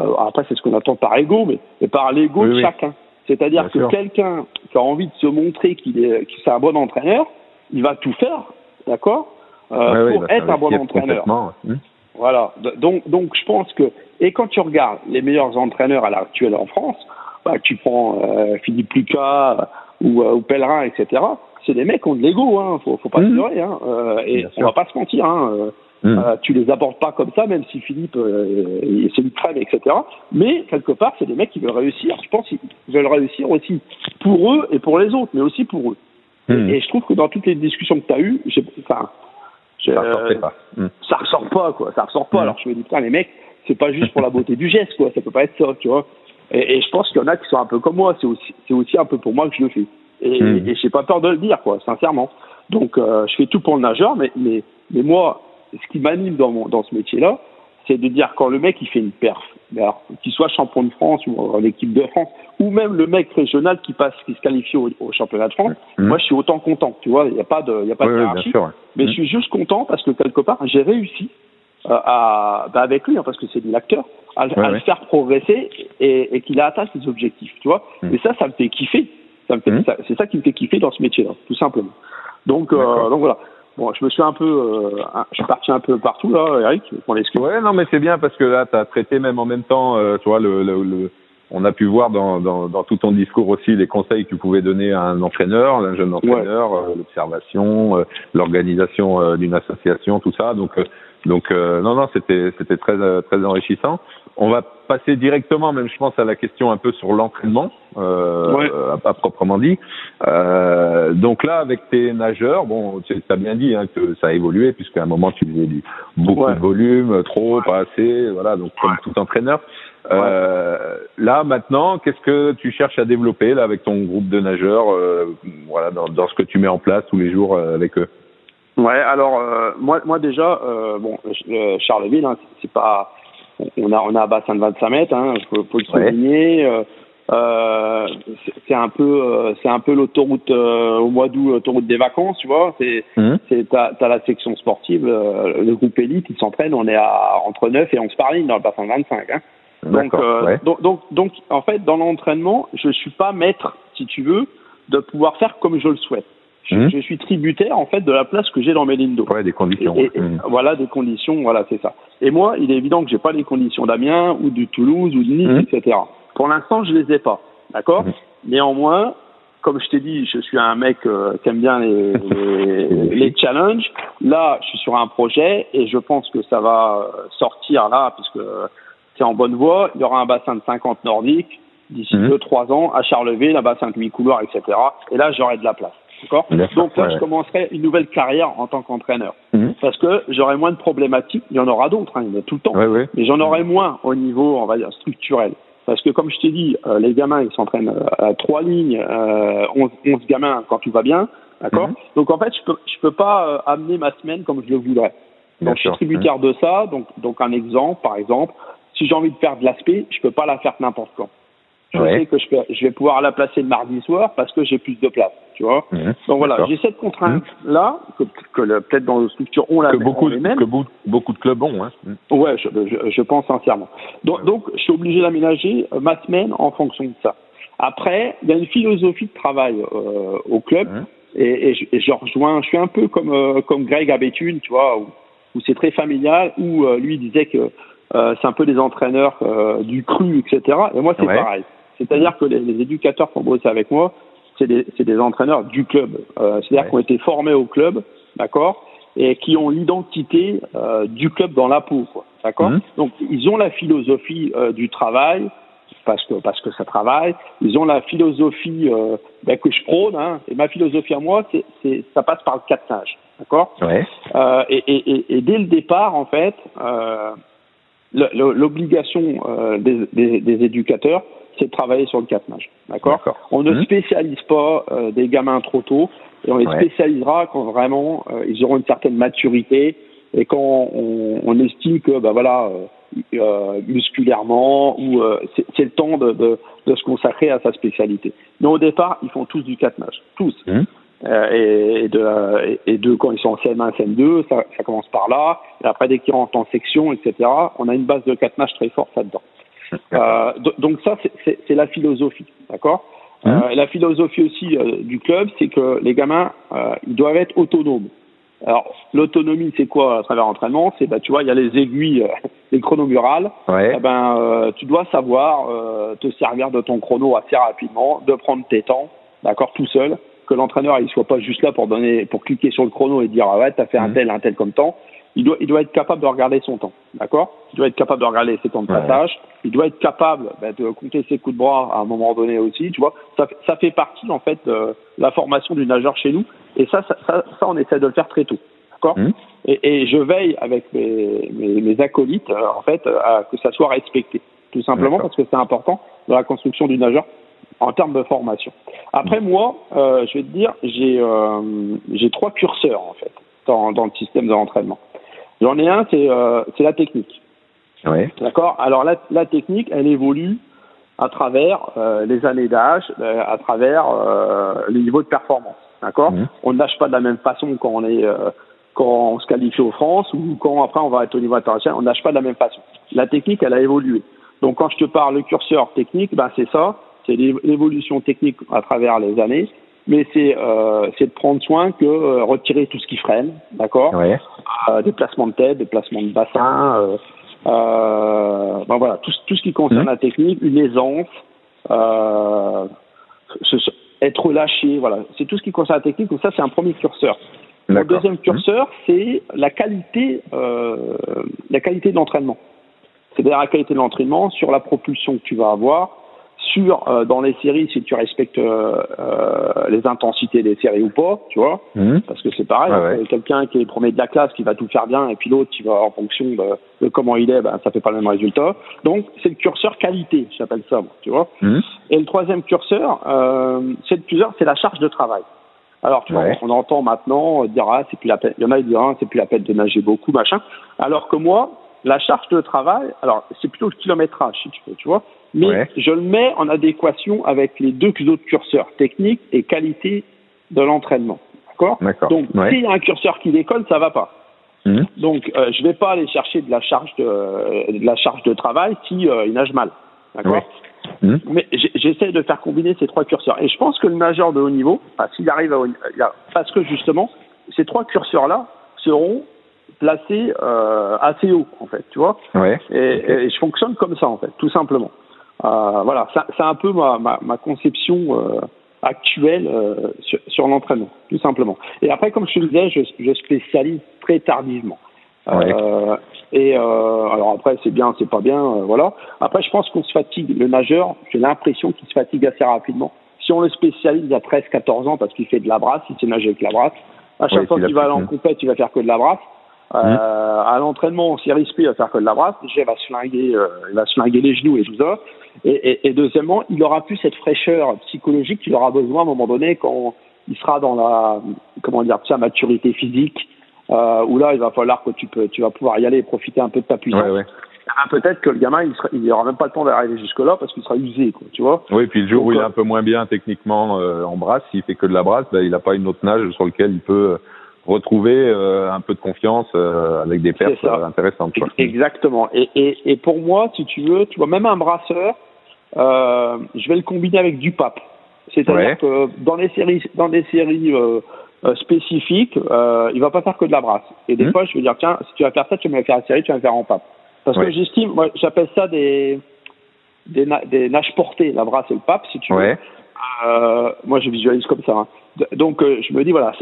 S3: euh, après c'est ce qu'on attend par ego, mais, mais par l'ego oui, de oui. chacun. C'est-à-dire que quelqu'un qui a envie de se montrer qu'il est, qu'il est un bon entraîneur, il va tout faire, d'accord, euh,
S2: ouais,
S3: pour
S2: ouais,
S3: être un bon entraîneur.
S2: Mmh.
S3: Voilà. Donc, donc, je pense que, et quand tu regardes les meilleurs entraîneurs à l'heure actuelle en France, bah, tu prends euh, Philippe Lucas ou, euh, ou Pellerin, etc. C'est des mecs qui ont de l'ego, hein. Faut, faut pas mmh. se leurrer, hein. Euh, et Bien on sûr. va pas se mentir, hein. Mmh. Euh, tu les abordes pas comme ça, même si Philippe, euh, c'est une crème, etc. Mais quelque part, c'est des mecs qui veulent réussir. Je pense qu'ils veulent réussir aussi pour eux et pour les autres, mais aussi pour eux. Hmm. Et, je trouve que dans toutes les discussions que tu as eues, enfin,
S1: ça ressortait pas.
S3: Hmm. Ça ressort pas, quoi. Ça ressort pas. Hmm. Alors je me dis, putain, les mecs, c'est pas juste pour la beauté du geste, quoi. Ça peut pas être ça, tu vois. Et, je pense qu'il y en a qui sont un peu comme moi. C'est aussi, c'est aussi un peu pour moi que je le fais. Et, et j'ai pas peur de le dire, quoi, sincèrement. Donc, euh, je fais tout pour le nageur, mais, mais, mais moi, ce qui m'anime dans, mon, dans ce métier-là, c'est de dire quand le mec il fait une perf, qu'il soit champion de France ou en équipe de France, ou même le mec régional qui passe, qui se qualifie au, championnat de France, mmh. moi je suis autant content, tu vois, il n'y a pas de, y a pas de hiérarchie, mais je mmh. suis juste content parce que quelque part j'ai réussi euh, à, bah avec lui, hein, parce que c'est de l'acteur, à, à le faire progresser et, et qu'il a atteint ses objectifs, tu vois. Et ça, ça me fait kiffer. Ça me fait, c'est ça qui me fait kiffer dans ce métier-là, tout simplement. Donc, euh, donc voilà. Bon, je me suis un peu, euh, je suis parti un peu partout là, Eric.
S1: Ouais, non, mais c'est bien parce que là, tu as traité même en même temps, euh, tu vois, le, le, le, on a pu voir dans, dans, dans, tout ton discours aussi les conseils que tu pouvais donner à un entraîneur, un jeune entraîneur, euh, l'observation, euh, l'organisation d'une association, tout ça. Donc, donc non, non, c'était c'était très très enrichissant. On va passer directement, même je pense, à la question un peu sur l'entraînement, euh, à, proprement dit. Euh, donc là, avec tes nageurs, bon, tu as bien dit hein, que ça a évolué, puisqu'à un moment tu faisais du, beaucoup de volume, trop, pas assez, voilà, donc comme tout entraîneur. Euh, là, maintenant, qu'est-ce que tu cherches à développer là avec ton groupe de nageurs, euh, voilà, dans, dans, ce que tu mets en place tous les jours euh, avec eux?
S3: Ouais, alors euh, moi, moi déjà, bon, Charleville, hein, c'est pas on a on a un bassin de 25 mètres, hein, faut, faut le souligner. Euh, euh c'est un peu euh, c'est un peu l'autoroute euh, au mois d'août l'autoroute des vacances tu vois c'est mmh. c'est t'as as la section sportive le groupe élite ils s'entraînent on est à entre 9 et 11 par ligne dans le bassin de 25 hein. donc, donc, donc donc en fait dans l'entraînement je suis pas maître si tu veux de pouvoir faire comme je le souhaite Mmh. Je, suis tributaire en fait de la place que j'ai dans mes lignes d'eau.
S1: Ouais, des conditions.
S3: Mmh. Voilà, des conditions, voilà, c'est ça. Et moi, il est évident que j'ai pas les conditions d'Amiens ou de Toulouse ou de Nice, mmh. etc. Pour l'instant, je les ai pas, d'accord. Néanmoins, comme je t'ai dit, je suis un mec euh, qui aime bien les, [laughs] les, les, challenges. Là, je suis sur un projet et je pense que ça va sortir là, puisque c'est en bonne voie. Il y aura un bassin de 50 nordiques d'ici 2-3 ans à Charleville, un bassin de 8 couloirs, etc. Et là, j'aurai de la place. D'accord Donc là, je commencerai une nouvelle carrière en tant qu'entraîneur. Mhm. Parce que j'aurai moins de problématiques. Il y en aura d'autres, hein, il y en a tout le temps. Mais j'en aurai moins au niveau, on va dire, structurel. Parce que comme je t'ai dit, euh, les gamins, ils s'entraînent euh, à trois lignes, euh, 11, 11 gamins quand tout va bien. D'accord mhm. Donc en fait, je peux, je peux pas euh, amener ma semaine comme je le voudrais. Donc je suis tributaire mhm. de ça. Donc, donc un exemple, par exemple, si j'ai envie de faire de l'aspect, je peux pas la faire n'importe quand je sais que je, peux, je, vais pouvoir la placer le mardi soir parce que j'ai plus de place, tu vois. Mmh. Donc voilà, j'ai cette contrainte-là, que, que peut-être dans les structures on la
S1: que beaucoup, que beaucoup de clubs ont. Hein.
S3: Mmh. Ouais, je, je, je, pense sincèrement. Donc, donc je suis obligé d'aménager euh, ma semaine en fonction de ça. Après, il y a une philosophie de travail euh, au club mmh. et, et, je, et, je, rejoins, je suis un peu comme, euh, comme Greg à Béthune, tu vois, où, où c'est très familial, où euh, lui disait que c'est un peu des entraîneurs du cru, etc. Et moi, c'est pareil. C'est-à-dire que les, les, éducateurs qui ont bossé avec moi, c'est des, des, entraîneurs du club. Euh, C'est-à-dire qui ont été formés au club, d'accord, et qui ont l'identité euh, du club dans la peau, d'accord. Mmh. Donc ils ont la philosophie euh, du travail parce que parce que ça travaille. Ils ont la philosophie euh, ben, que je prône, hein, et ma philosophie à moi, c'est ça passe par le catenage, d'accord.
S1: Ouais.
S3: Euh, et, et, et, dès le départ, en fait, euh, l'obligation euh, des, des, des, éducateurs, c'est de travailler sur le catenage. D'accord On ne mmh. spécialise pas euh, des gamins trop tôt et on les spécialisera quand vraiment euh, ils auront une certaine maturité et quand on, on estime que bah voilà euh, musculairement ou c'est le temps de, de, de, se consacrer à sa spécialité. Mais au départ, ils font tous du catenage, tous. Mmh. et, de, et de quand ils sont en CM1, CM2, ça, ça commence par là. Et après, dès qu'ils rentrent en section, etc., on a une base de catenage très forte là-dedans. Euh, donc ça, c'est la philosophie, d'accord? Mmh. euh, La philosophie aussi euh, du club, c'est que les gamins, euh, ils doivent être autonomes. Alors, l'autonomie, c'est quoi à travers l'entraînement? C'est, bah, tu vois, il y a les aiguilles, [laughs] les chronomurales.
S1: Ouais.
S3: Eh ben, tu dois savoir te servir de ton chrono assez rapidement, de prendre tes temps, d'accord, tout seul. Que l'entraîneur, il soit pas juste là pour donner, pour cliquer sur le chrono et dire, ah ouais, t'as fait un mmh. tel, un tel comme temps il doit, il doit être capable de regarder son temps, d'accord? Il doit être capable de regarder ses temps de passage, il doit être capable ben, de compter ses coups de bras à un moment donné aussi, tu vois. Ça, ça fait partie en fait de la formation du nageur chez nous, et ça, ça, ça, on essaie de le faire très tôt, d'accord? Mmh. et, et, je veille avec mes, mes, mes acolytes, euh, en fait, à que ça soit respecté, tout simplement parce que c'est important dans la construction du nageur en termes de formation. Après, moi, euh, je vais te dire, j'ai euh, j'ai trois curseurs en fait dans, dans le système de l'entraînement. J'en ai un, c'est euh, la technique. D'accord? Alors la, la technique, elle évolue à travers euh, les années d'âge, euh, à travers euh, les niveaux de performance. D'accord? Mmh. On ne nage pas de la même façon quand on est quand on se qualifie aux France ou quand après on va être au niveau international. On ne nage pas de la même façon. La technique, elle a évolué. Donc quand je te parle le curseur technique, ben c'est ça c'est l'évolution technique à travers les années, mais c'est euh, de prendre soin que euh, retirer tout ce qui freine, d'accord?
S2: Ouais.
S3: euh, Des placements de tête, des placements de bassin, euh, euh, ben voilà, tout, tout ce qui concerne mmh. la technique, une aisance, euh, être relâché, voilà, c'est tout ce qui concerne la technique, donc ça c'est un premier curseur. Le deuxième curseur, mmh. c'est la qualité, la qualité de l'entraînement. C'est-à-dire la qualité de l'entraînement sur la propulsion que tu vas avoir, sur euh, dans les séries si tu respectes euh, euh, les intensités des séries ou pas, tu vois,
S2: mmh.
S3: parce que c'est pareil,
S2: ouais.
S3: quelqu'un qui est premier de la classe qui va tout faire bien et puis l'autre qui va en fonction de, de, comment il est, ben ça fait pas le même résultat. Donc c'est le curseur qualité, j'appelle ça, tu vois.
S2: Mmh.
S3: Et le troisième curseur, euh, c'est le plusieurs, c'est la charge de travail. Alors tu vois, on entend maintenant dire ah c'est plus la peine, il y en a qui disent ah, c'est plus la peine de nager beaucoup machin, alors que moi la charge de travail, alors c'est plutôt le kilométrage si tu veux, tu vois. Mais
S2: ouais.
S3: je le mets en adéquation avec les deux autres curseurs, technique et qualité de l'entraînement. D'accord? Donc,
S2: ouais.
S3: s'il y a un curseur qui déconne, ça va pas.
S2: Mmh.
S3: Donc, euh, je vais pas aller chercher de la charge de, euh, de la charge de travail si euh, il nage mal. D'accord?
S2: Ouais. mmh.
S3: Mais j'essaie de faire combiner ces trois curseurs. Et je pense que le nageur de haut niveau, enfin, s'il arrive à haut, parce que justement, ces trois curseurs-là seront placés euh, assez haut, en fait, tu vois.
S2: Ouais.
S3: Et, et, je fonctionne comme ça, en fait, tout simplement. Euh, voilà, c'est un peu ma, ma, ma conception euh, actuelle euh, sur, sur l'entraînement, tout simplement. Et après, comme je te disais, je, je spécialise très tardivement.
S2: Ouais.
S3: Euh, et alors après, c'est bien, c'est pas bien, voilà. Après, je pense qu'on se fatigue. Le nageur, j'ai l'impression qu'il se fatigue assez rapidement. Si on le spécialise à 13-14 ans parce qu'il fait de la brasse, il sait nager avec la brasse, à chaque
S2: ouais,
S3: fois qu'il va aller en compète, il va faire que de la brasse. Euh, mmh. À l'entraînement, en série SP, il va faire que de la brasse. Déjà, il va se flinguer, euh, il va se flinguer les genoux et tout ça. Et, et, et, deuxièmement, il aura plus cette fraîcheur psychologique qu'il aura besoin à un moment donné quand il sera dans la, comment dire, sa maturité physique, euh, où là, il va falloir que tu peux, tu vas pouvoir y aller et profiter un peu de ta puissance.
S2: Ouais, ouais.
S3: Ah, peut-être que le gamin, il, sera, il aura même pas le temps d'arriver jusque-là parce qu'il sera usé, quoi, tu vois.
S2: Oui, puis le jour Donc, où il est un peu moins bien techniquement euh, en brasse, s'il fait que de la brasse, ben, il n'a pas une autre nage sur lequel il peut retrouver euh, un peu de confiance euh, avec des pertes euh, intéressantes. Quoi.
S3: Exactement. Et, et, et, pour moi, si tu veux, tu vois, même un brasseur, euh, je vais le combiner avec du pape. C'est-à-dire
S2: ouais.
S3: que dans les séries, dans des séries euh, spécifiques, euh, il va pas faire que de la brasse. Et des mmh. fois, je vais dire tiens, si tu vas faire ça, tu vas me faire une série, tu vas me faire en pape. Parce ouais. que j'estime, moi, j'appelle ça des des, na des nages portées, la brasse et le pape, si tu
S2: ouais.
S3: veux. Euh, moi, je visualise comme ça. Hein. Donc, euh, je me dis, voilà,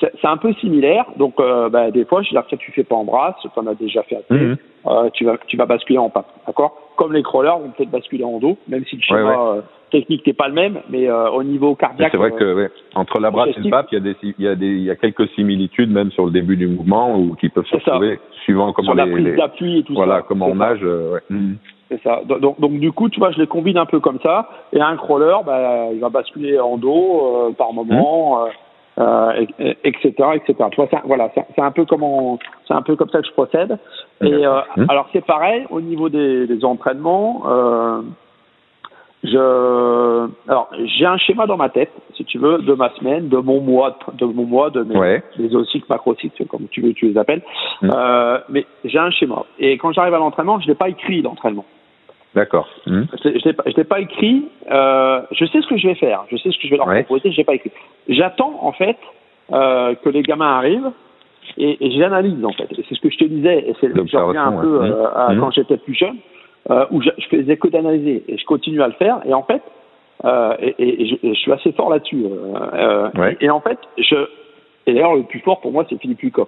S3: c'est un peu similaire. Donc, euh, bah, des fois, je dis, après, tu fais pas en brasse, tu en as déjà fait assez,
S2: mmh.
S3: euh, tu, vas, tu vas basculer en pape, d'accord? Comme les crawlers vont peut-être basculer en dos, même si le schéma
S2: ouais, ouais.
S3: Euh, technique n'est pas le même, mais euh, au niveau cardiaque.
S2: C'est vrai que, ouais, entre la brasse et le pape, il y, a des, il, y a des, il y a quelques similitudes, même sur le début du mouvement, ou qui peuvent se retrouver, suivant comment
S3: sur
S2: les.
S3: la prise d'appui et tout
S2: voilà,
S3: ça.
S2: comment on nage, ouais.
S3: Mmh. C'est ça. Donc, donc, du coup, tu vois, je les combine un peu comme ça. Et un crawler, bah, il va basculer en dos euh, par moment, mmh. euh, et, etc., etc. Tu vois, voilà, c'est un peu comment, c'est un peu comme ça que je procède. Et euh, mmh. alors, c'est pareil au niveau des, des entraînements. Euh, je, alors, j'ai un schéma dans ma tête, si tu veux, de ma semaine, de mon mois, de mon mois, de mes,
S2: ouais.
S3: ocycles, macrocycles, comme tu veux, tu les appelles. Mmh. Euh, mais j'ai un schéma. Et quand j'arrive à l'entraînement, je l'ai pas écrit l'entraînement.
S2: D'accord. Mmh.
S3: Je ne l'ai pas écrit. Euh, je sais ce que je vais faire. Je sais ce que je vais leur
S2: ouais.
S3: proposer. Je l'ai pas écrit. J'attends en fait euh, que les gamins arrivent et, et j'analyse en fait. C'est ce que je te disais. Et c'est je reviens un peu
S2: ouais.
S3: euh, à
S2: mmh.
S3: quand j'étais plus jeune, euh, où je, je faisais que d'analyser et je continue à le faire. Et en fait, euh, et, et, je, et, je, suis assez fort là-dessus.
S2: Ouais.
S3: Et, en fait, je et d'ailleurs le plus fort pour moi c'est Philippe Lucas.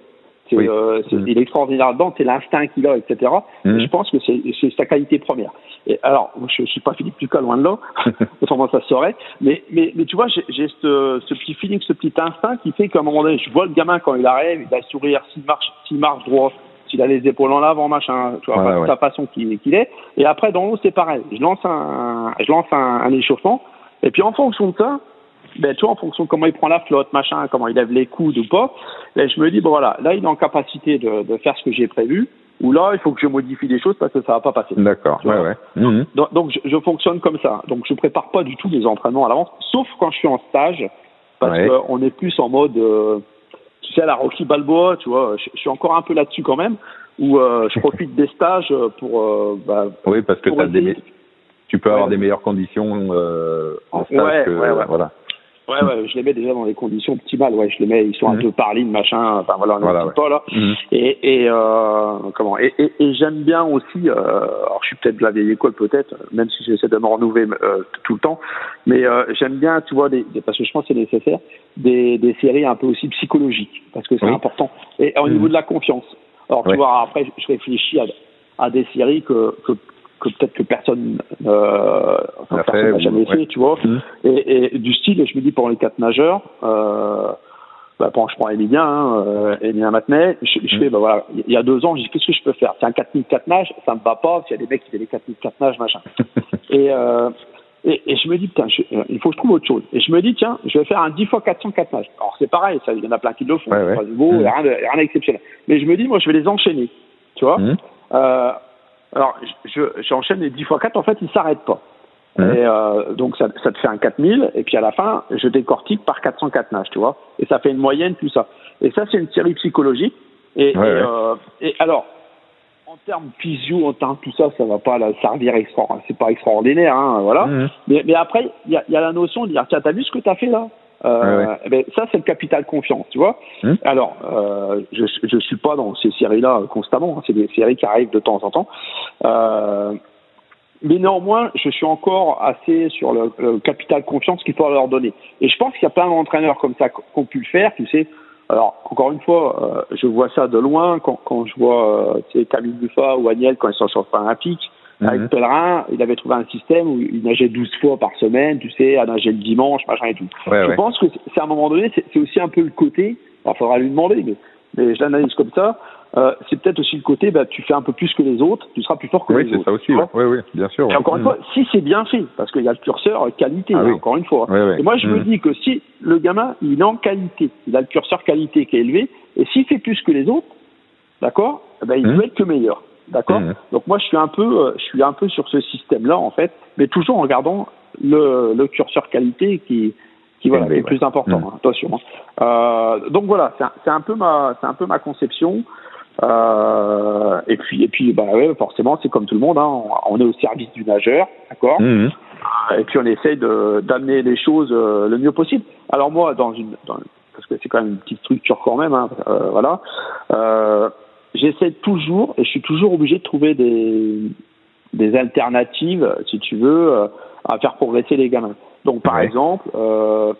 S3: C'est, euh, c'est-
S2: Mhm.
S3: Il est extraordinaire dedans, c'est l'instinct qu'il a, etc. Et je pense que c'est, c'est sa qualité première. Et alors, je, je suis pas Philippe Lucas, loin de là, [laughs] autrement ça se saurait. Mais, mais, mais tu vois, j'ai, j'ai ce, ce petit feeling, ce petit instinct qui fait qu'à un moment donné, je vois le gamin quand il arrive, il a le sourire, s'il marche, s'il marche droit, s'il a les épaules en avant, machin, tu vois,
S2: ouais.
S3: sa façon qu'il, qu'il est. Et après, dans l'eau, c'est pareil. Je lance un, je lance un, un échauffement. Et puis, en fonction de ça, ben, tu vois, en fonction de comment il prend la flotte, machin, comment il lève les coudes ou pas, ben, je me dis, bon voilà, là, il est en capacité de, de faire ce que j'ai prévu, ou là, il faut que je modifie des choses parce que ça va pas passer.
S2: D'accord, ouais, ouais. Mhm.
S3: Donc, donc, je, je fonctionne comme ça. Donc, je prépare pas du tout les entraînements à l'avance, sauf quand je suis en stage, parce
S2: Ouais.
S3: qu'on est plus en mode, euh, tu sais, à la Rocky Balboa, tu vois, je, je suis encore un peu là-dessus quand même, où euh, je profite des stages pour, euh, bah,
S2: Oui, parce que
S3: pour
S2: t'as des, tu peux avoir des meilleures conditions euh, en stage
S3: Ouais,
S2: que
S3: ouais, ouais.
S2: voilà.
S3: Ouais, ouais, je les mets déjà dans des conditions optimales. Ouais, je les mets, ils sont un
S2: Mhm.
S3: peu par ligne, machin. Enfin voilà, on
S2: Voilà,
S3: peu là.
S2: Mhm.
S3: Et, et euh, comment Et, et, et j'aime bien aussi. Euh, alors, je suis peut-être de la vieille école, peut-être, même si j'essaie de me renouveler euh, tout le temps. Mais j'aime bien, tu vois, des, des- parce que je pense que c'est nécessaire, des, des séries un peu aussi psychologiques, parce que c'est
S2: Oui.
S3: important. Et au
S2: Mhm.
S3: niveau de la confiance. Alors, tu vois, après, je réfléchis à, à des séries que, que, que peut-être que personne, euh, enfin, personne n'a jamais
S2: ouais.
S3: fait, tu vois.
S2: Mhm.
S3: Et, et du style, je me dis pour les quatre nageurs, euh, bah, bon, je prends Emilien, hein, euh, Emilien Matenet, je, je fais, bah voilà, il y a deux ans, je dis qu'est-ce que je peux faire? C'est un 4004 nage, ça me va pas, s'il y a des mecs qui font des 4004 nage, machin. [laughs] et, euh, et, et je me dis, putain, je- euh, il faut que je trouve autre chose. Et je me dis, tiens, je vais faire un 10 x 404 nage. Alors c'est pareil, ça, il y en a plein qui le font,
S2: Ouais, ouais.
S3: pas nouveau, a rien d'exceptionnel. Mais je me dis, moi, je vais les enchaîner, tu vois euh, alors, je, j'enchaîne les 10 x 4, en fait, ils s'arrêtent pas.
S2: Mhm.
S3: Et euh, donc, ça, ça te fait un 4000, et puis à la fin, je décortique par 404 nages, tu vois. Et ça fait une moyenne, tout ça. Et ça, c'est une série psychologique. Et,
S2: Ouais,
S3: et,
S2: ouais.
S3: euh, et alors, en termes physio, en termes tout ça, ça va pas la servir extra, c'est pas extraordinaire, hein, voilà.
S2: Mhm.
S3: Mais, mais après, il y a, il y a la notion de dire, tiens, t'as vu ce que t'as fait là? Euh,
S2: Ouais,
S3: ben, ça, c'est le capital confiance, tu vois.
S2: Hmm.
S3: Alors, euh, je je suis pas dans ces séries-là euh, constamment. hein, c'est des séries qui arrivent de temps en temps. Euh, mais néanmoins, je suis encore assez sur le, le capital confiance qu'il faut leur donner. Et je pense qu'il y a plein d'entraîneurs comme ça qui ont pu le faire, tu sais. Alors, encore une fois, euh, je vois ça de loin quand, quand je vois euh, Camille Buffa ou Agnel quand ils sont sur le Paralympique. Avec
S2: Mhm.
S3: Pellerin, il avait trouvé un système où il nageait 12 fois par semaine, tu sais, à nager le dimanche, machin et tout.
S2: Ouais,
S3: je
S2: ouais.
S3: pense que c'est à un moment donné, c'est c'est aussi un peu le côté, il faudra lui demander, mais, mais je l'analyse comme ça, euh, c'est peut-être aussi le côté, bah, tu fais un peu plus que les autres, tu seras plus fort que
S2: Oui,
S3: les
S2: c'est
S3: autres.
S2: ça aussi. ouais. Oui, oui, bien sûr.
S3: Et encore une
S2: Mhm.
S3: fois, si c'est bien fait, parce qu'il y a le curseur qualité,
S2: Ah oui.
S3: encore une fois. Et moi, je me
S2: Mhm.
S3: dis que si le gamin, il est en qualité, il a le curseur qualité qui est élevé, et s'il fait plus que les autres, d'accord, ben, il
S2: Mhm.
S3: peut être que meilleur. D'accord. Donc moi, je suis un peu, euh, je suis un peu sur ce système-là, en fait, mais toujours en regardant le, le curseur qualité qui, qui voilà, qui est le plus important.
S2: Mhm.
S3: hein, attention. hein. Euh, donc voilà, c'est un, peu ma, c'est un peu ma conception. Euh, et puis, et puis, bah ouais, forcément, c'est comme tout le monde. Hein, on, on est au service du nageur, d'accord
S2: Mhm.
S3: et puis on essaye de d'amener les choses euh, le mieux possible. Alors moi, dans une, dans- parce que c'est quand même une petite structure quand même, hein, euh, voilà. J'essaie toujours, et je suis toujours obligé de trouver des des alternatives, si tu veux, euh, à faire progresser les gamins. Donc par
S2: Ouais.
S3: exemple, euh,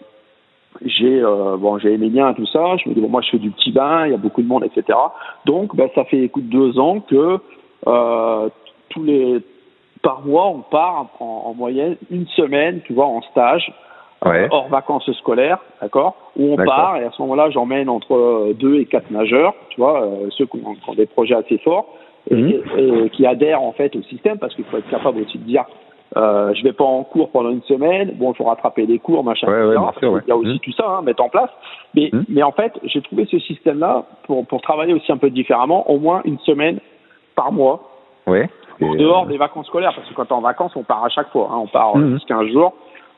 S3: j'ai euh, bon j'ai Emilien tout ça, je me dis bon moi je fais du petit bain, il y a beaucoup de monde, etc. Donc ben, ça fait écoute deux ans que euh, tous les par mois on part en, en moyenne une semaine, tu vois, en stage,
S2: Ouais.
S3: hors vacances scolaires, d'accord, où on part et à ce moment-là j'emmène entre euh, deux et quatre nageurs, tu vois, euh, ceux qui ont, qui ont des projets assez forts et,
S2: Mhm.
S3: et- et qui adhèrent en fait au système parce qu'il faut être capable aussi de dire euh, je vais pas en cours pendant une semaine, bon, il faut rattraper les cours, machin,
S2: Ouais, ouais, sûr, ouais.
S3: y a aussi
S2: Mhm.
S3: tout ça, hein, mettre en place. Mais,
S2: Mhm.
S3: mais en fait, j'ai trouvé ce système-là pour, pour travailler aussi un peu différemment, au moins une semaine par mois,
S2: Ouais.
S3: en dehors
S2: euh,
S3: des vacances scolaires, parce que quand t'es en vacances, on part à chaque fois, hein, on part
S2: Mhm.
S3: 15 jours,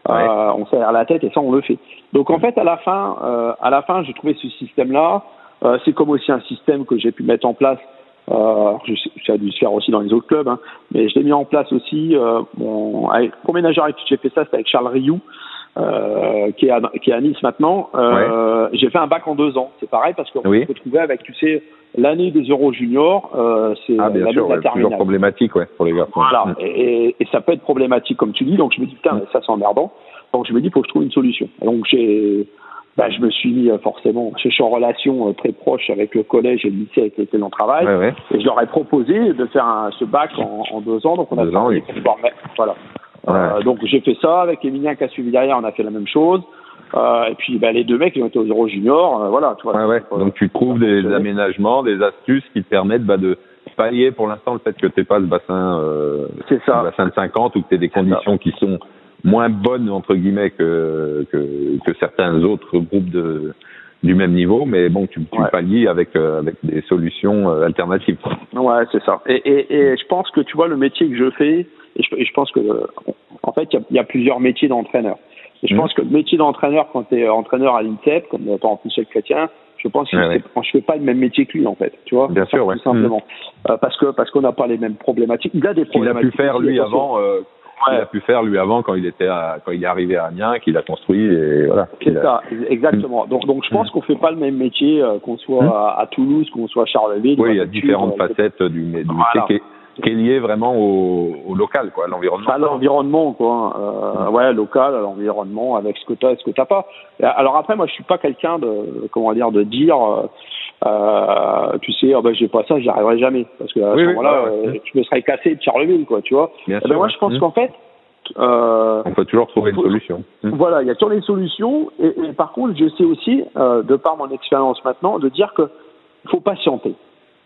S2: Ouais.
S3: euh, on serre la tête et ça on le fait. Donc en fait à la fin, euh, à la fin j'ai trouvé ce système-là. Euh, c'est comme aussi un système que j'ai pu mettre en place. Euh, ça a dû se faire aussi dans les autres clubs, hein, mais je l'ai mis en place aussi. Euh, bon, avec, avec qui j'ai fait ça, c'était avec Charles Rioux, euh, qui, est à, qui est à Nice maintenant. Euh, J'ai fait un bac en deux ans. C'est pareil parce qu'on
S2: Oui.
S3: peut trouver avec, tu sais, l'année des Euro Juniors, euh, c'est
S2: Ah, bien sûr, ouais, toujours problématique, ouais, pour les gars.
S3: Voilà,
S2: Mhm.
S3: et, et- et ça peut être problématique comme tu dis, donc je me dis putain,
S2: Mm.
S3: mais ça c'est emmerdant. Donc je me dis faut que je trouve une solution. Et donc j'ai bah, je me suis mis euh, forcément, je suis en relation euh, très proche avec le collège et le lycée avec lesquels on travaille,
S2: Ouais, ouais.
S3: et je leur ai proposé de faire un, ce bac en, en deux ans, donc on a
S2: Deux ans, oui.
S3: pour pouvoir mettre- voilà.
S2: Ouais.
S3: Euh, donc j'ai fait ça avec Emilien qui a suivi derrière, on a fait la même chose. Euh, et puis bah, les deux mecs ils ont été aux Euro Junior, euh, voilà, tu vois.
S2: Ouais, ouais.
S3: Euh,
S2: Donc tu trouves des aménagements, des astuces qui te permettent bah, de pallier pour l'instant le fait que tu pas le bassin, euh,
S3: ça.
S2: bassin de 50 ou que tu des conditions qui sont moins bonnes entre guillemets que, que, que certains autres groupes de du même niveau, mais bon, tu, tu
S3: Ouais.
S2: pallies avec euh, avec des solutions alternatives.
S3: Ouais, c'est ça. Et, et, et je pense que tu vois le métier que je fais, et je, et je pense que en fait il y a, il y a plusieurs métiers d'entraîneur. Et je
S2: Mhm.
S3: pense que le métier d'entraîneur quand tu es entraîneur à l'INSEP, comme par exemple Michel Chrétien, je pense que c'est-
S2: ouais.
S3: je fais pas le même métier que lui en fait, tu vois.
S2: Bien sûr, ouais.
S3: Tout simplement. Euh, parce que parce qu'on n'a pas les mêmes problématiques. Il a des
S2: Qu'il a
S3: problématiques.
S2: pu faire lui avant, euh,
S3: Ouais.
S2: a pu faire lui avant quand il était à, quand il est arrivé à Amiens, qu'il a construit et voilà.
S3: C'est
S2: a-
S3: ça, exactement. Donc, donc je pense qu'on fait pas le même métier, euh, qu'on soit à, à Toulouse, qu'on soit à Charleville.
S2: Oui, il y a différentes facettes du, mé- du
S3: Voilà.
S2: métier qui est, lié vraiment au, au local, quoi, à l'environnement.
S3: à l'environnement, quoi. Euh, ouais, local, à l'environnement, avec ce que t'as et ce que t'as pas. Alors après, moi, je suis pas quelqu'un de, comment dire, de dire, euh, euh, tu sais, ah ben j'ai pas ça, j'y arriverai jamais, parce que à
S2: Oui,
S3: ce
S2: oui,
S3: moment-là,
S2: ouais, ouais.
S3: je me serais cassé de Charleville, quoi, tu vois.
S2: Bien
S3: Eh ben,
S2: sûr,
S3: moi,
S2: ouais.
S3: je pense
S2: Mhm.
S3: qu'en fait, euh,
S2: On peut toujours trouver une solution. Mhm.
S3: voilà, il y a toujours des solutions. Et, et par contre, je sais aussi, de par mon expérience maintenant, de dire que faut patienter.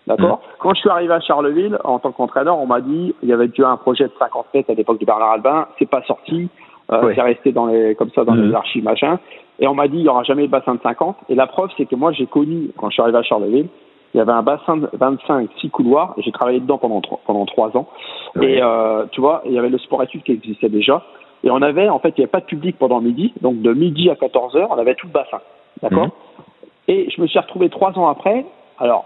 S3: D'accord Quand je suis arrivé à Charleville, en tant qu'entraîneur, on m'a dit, il y avait déjà un projet de 50 mètres à l'époque de Bernard Albin, c'est pas sorti, euh, c'est resté dans les, comme ça dans
S2: Mhm.
S3: les archives machin. Et on m'a dit, il y aura jamais de bassin de 50. Et la preuve, c'est que moi, j'ai connu, quand je suis arrivé à Charleville, il y avait un bassin de 25, 6 couloirs, et j'ai travaillé dedans pendant trois, pendant trois ans.
S2: Ouais.
S3: Et euh, tu vois, il y avait le sport études qui existait déjà. Et on avait, en fait, il n'y avait pas de public pendant midi. Donc de midi à 14 heures, on avait tout le bassin. D'accord
S2: Mhm.
S3: Et je me suis retrouvé trois ans après. Alors,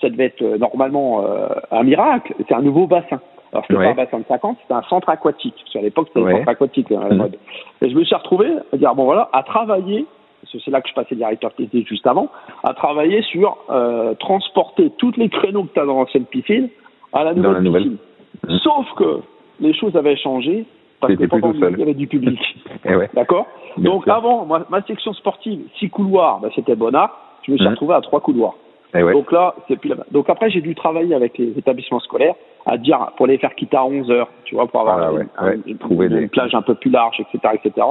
S3: ça devait être euh, normalement euh, un miracle. C'est un nouveau bassin. Alors, c'était
S2: Ouais.
S3: pas un bassin de 50, c'était un centre aquatique. Parce qu'à l'époque, c'était
S2: Ouais.
S3: un centre aquatique, à la
S2: Mhm.
S3: mode. Et je me suis retrouvé à dire, bon voilà, à travailler, parce que c'est là que je passais directeur technique juste avant, à travailler sur euh, transporter toutes les créneaux que tu as dans l'ancienne piscine à la nouvelle
S2: la nouvelle.
S3: piscine.
S2: Mhm.
S3: Sauf que les choses avaient changé parce que
S2: plus
S3: pendant il y avait du public. [laughs]
S2: Eh ouais.
S3: D'accord Donc
S2: sûr.
S3: avant, moi, ma section sportive, six couloirs, ben, c'était Bonnard. Je me suis
S2: Mhm.
S3: retrouvé à trois couloirs.
S2: Eh ouais.
S3: Donc là, c'est plus la. Donc après, j'ai dû travailler avec les établissements scolaires à dire pour les faire quitter à 11 heures, tu vois, pour avoir
S2: Voilà,
S3: une,
S2: ouais,
S3: un-
S2: ouais.
S3: une-
S2: Trouver
S3: une
S2: des-
S3: plage un peu plus large, etc., etc.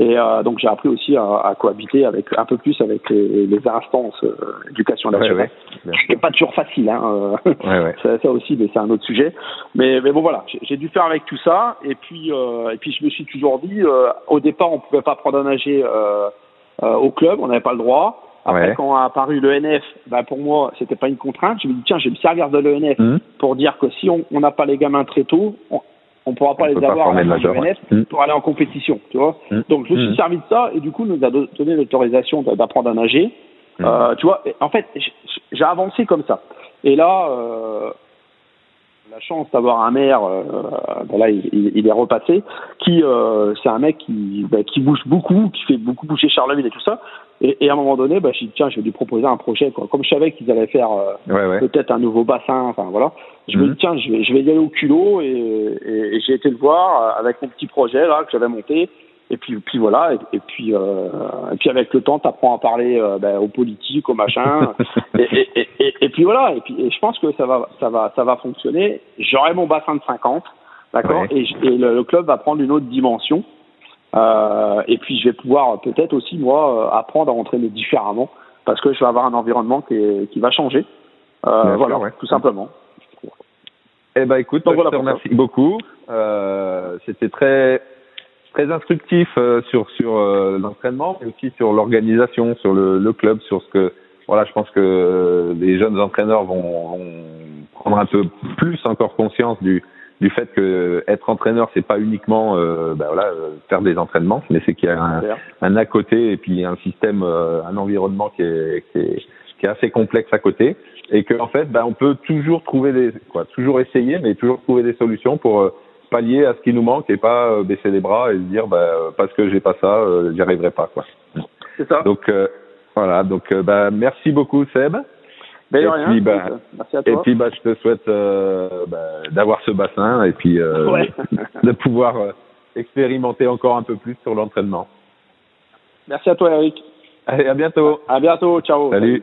S3: Et euh, donc j'ai appris aussi à, à cohabiter avec un peu plus avec les, les instances euh, éducation nationale. Ce qui n'est pas toujours facile, hein. euh,
S2: Ouais, ouais. [laughs]
S3: ça, ça aussi, mais c'est un autre sujet. Mais, mais bon, voilà, j'ai- dû faire avec tout ça. Et puis, euh, et puis je me suis toujours dit, euh, au départ, on pouvait pas apprendre à nager euh, euh, au club, on n'avait pas le droit. Après,
S2: Ouais.
S3: quand a apparu l'ENF, ben pour moi, c'était pas une contrainte. Je me dis, tiens, je vais me servir de l'ENF
S2: Mhm.
S3: pour dire que si on n'a pas les gamins très tôt, on, on pourra pas
S2: On
S3: les avoir à l'ENF.
S2: Mhm.
S3: pour aller en compétition, tu vois.
S2: Mhm.
S3: Donc, je me suis
S2: Mhm.
S3: servi de ça et du coup, nous a do- donné l'autorisation d'a- d'apprendre à nager.
S2: Mhm.
S3: Euh, tu vois, en fait, j'ai avancé comme ça. Et là, euh, la chance d'avoir un maire, euh, ben là, il, il- est repassé, qui, euh, c'est un mec qui, ben, qui bouge beaucoup, qui fait beaucoup bouger Charleville et tout ça. Et, et à un moment donné, ben, j'ai dit, tiens, je vais lui proposer un projet. Quoi. Comme je savais qu'ils allaient faire euh,
S2: Ouais, ouais.
S3: peut-être un nouveau bassin, enfin voilà. Je me
S2: Mhm.
S3: dis, tiens, je vais, je vais y aller au culot et, et- et j'ai été le voir euh, avec mon petit projet là que j'avais monté. Et puis, puis voilà, et, et puis, euh, et puis avec le temps, tu apprends à parler euh, ben, aux politiques, aux machins. [laughs] et, et, puis voilà, et puis et je pense que ça va, ça va, ça va fonctionner. J'aurai mon bassin de 50, d'accord,
S2: Ouais.
S3: et, le, le club va prendre une autre dimension. Euh, et puis je vais pouvoir peut-être aussi moi apprendre à entraîner différemment parce que je vais avoir un environnement qui, est- qui va changer.
S2: Sûr,
S3: voilà,
S2: ouais.
S3: tout simplement.
S2: Eh ben écoute,
S3: Donc
S2: moi,
S3: voilà
S2: je te remercie beaucoup. C'était très très instructif euh, sur sur euh, l'entraînement, mais aussi sur l'organisation, sur le, le club, sur ce que voilà, je pense que euh, les jeunes entraîneurs vont, vont prendre un peu plus encore conscience du du fait que être entraîneur c'est pas uniquement euh, ben voilà euh, faire des entraînements, mais c'est qu'il y a un, un à côté et puis un système, euh, un environnement qui est, qui est qui est assez complexe à côté et que en fait ben, on peut toujours trouver des quoi toujours essayer mais toujours trouver des solutions pour euh, pallier à ce qui nous manque et pas euh, baisser les bras et se dire ben, euh, parce que j'ai pas ça euh, j'y arriverai pas quoi
S3: C'est ça.
S2: donc euh, voilà donc ben, merci beaucoup Seb
S3: Mais de
S2: et
S3: rien,
S2: puis, bah,
S3: merci à
S2: et
S3: toi.
S2: puis bah, je te souhaite euh, ben, d'avoir ce bassin et puis euh,
S3: Ouais. [laughs]
S2: de pouvoir euh, expérimenter encore un peu plus sur l'entraînement
S3: merci à toi, Eric.
S2: Allez, à bientôt.
S3: À bientôt. Ciao.
S2: Salut.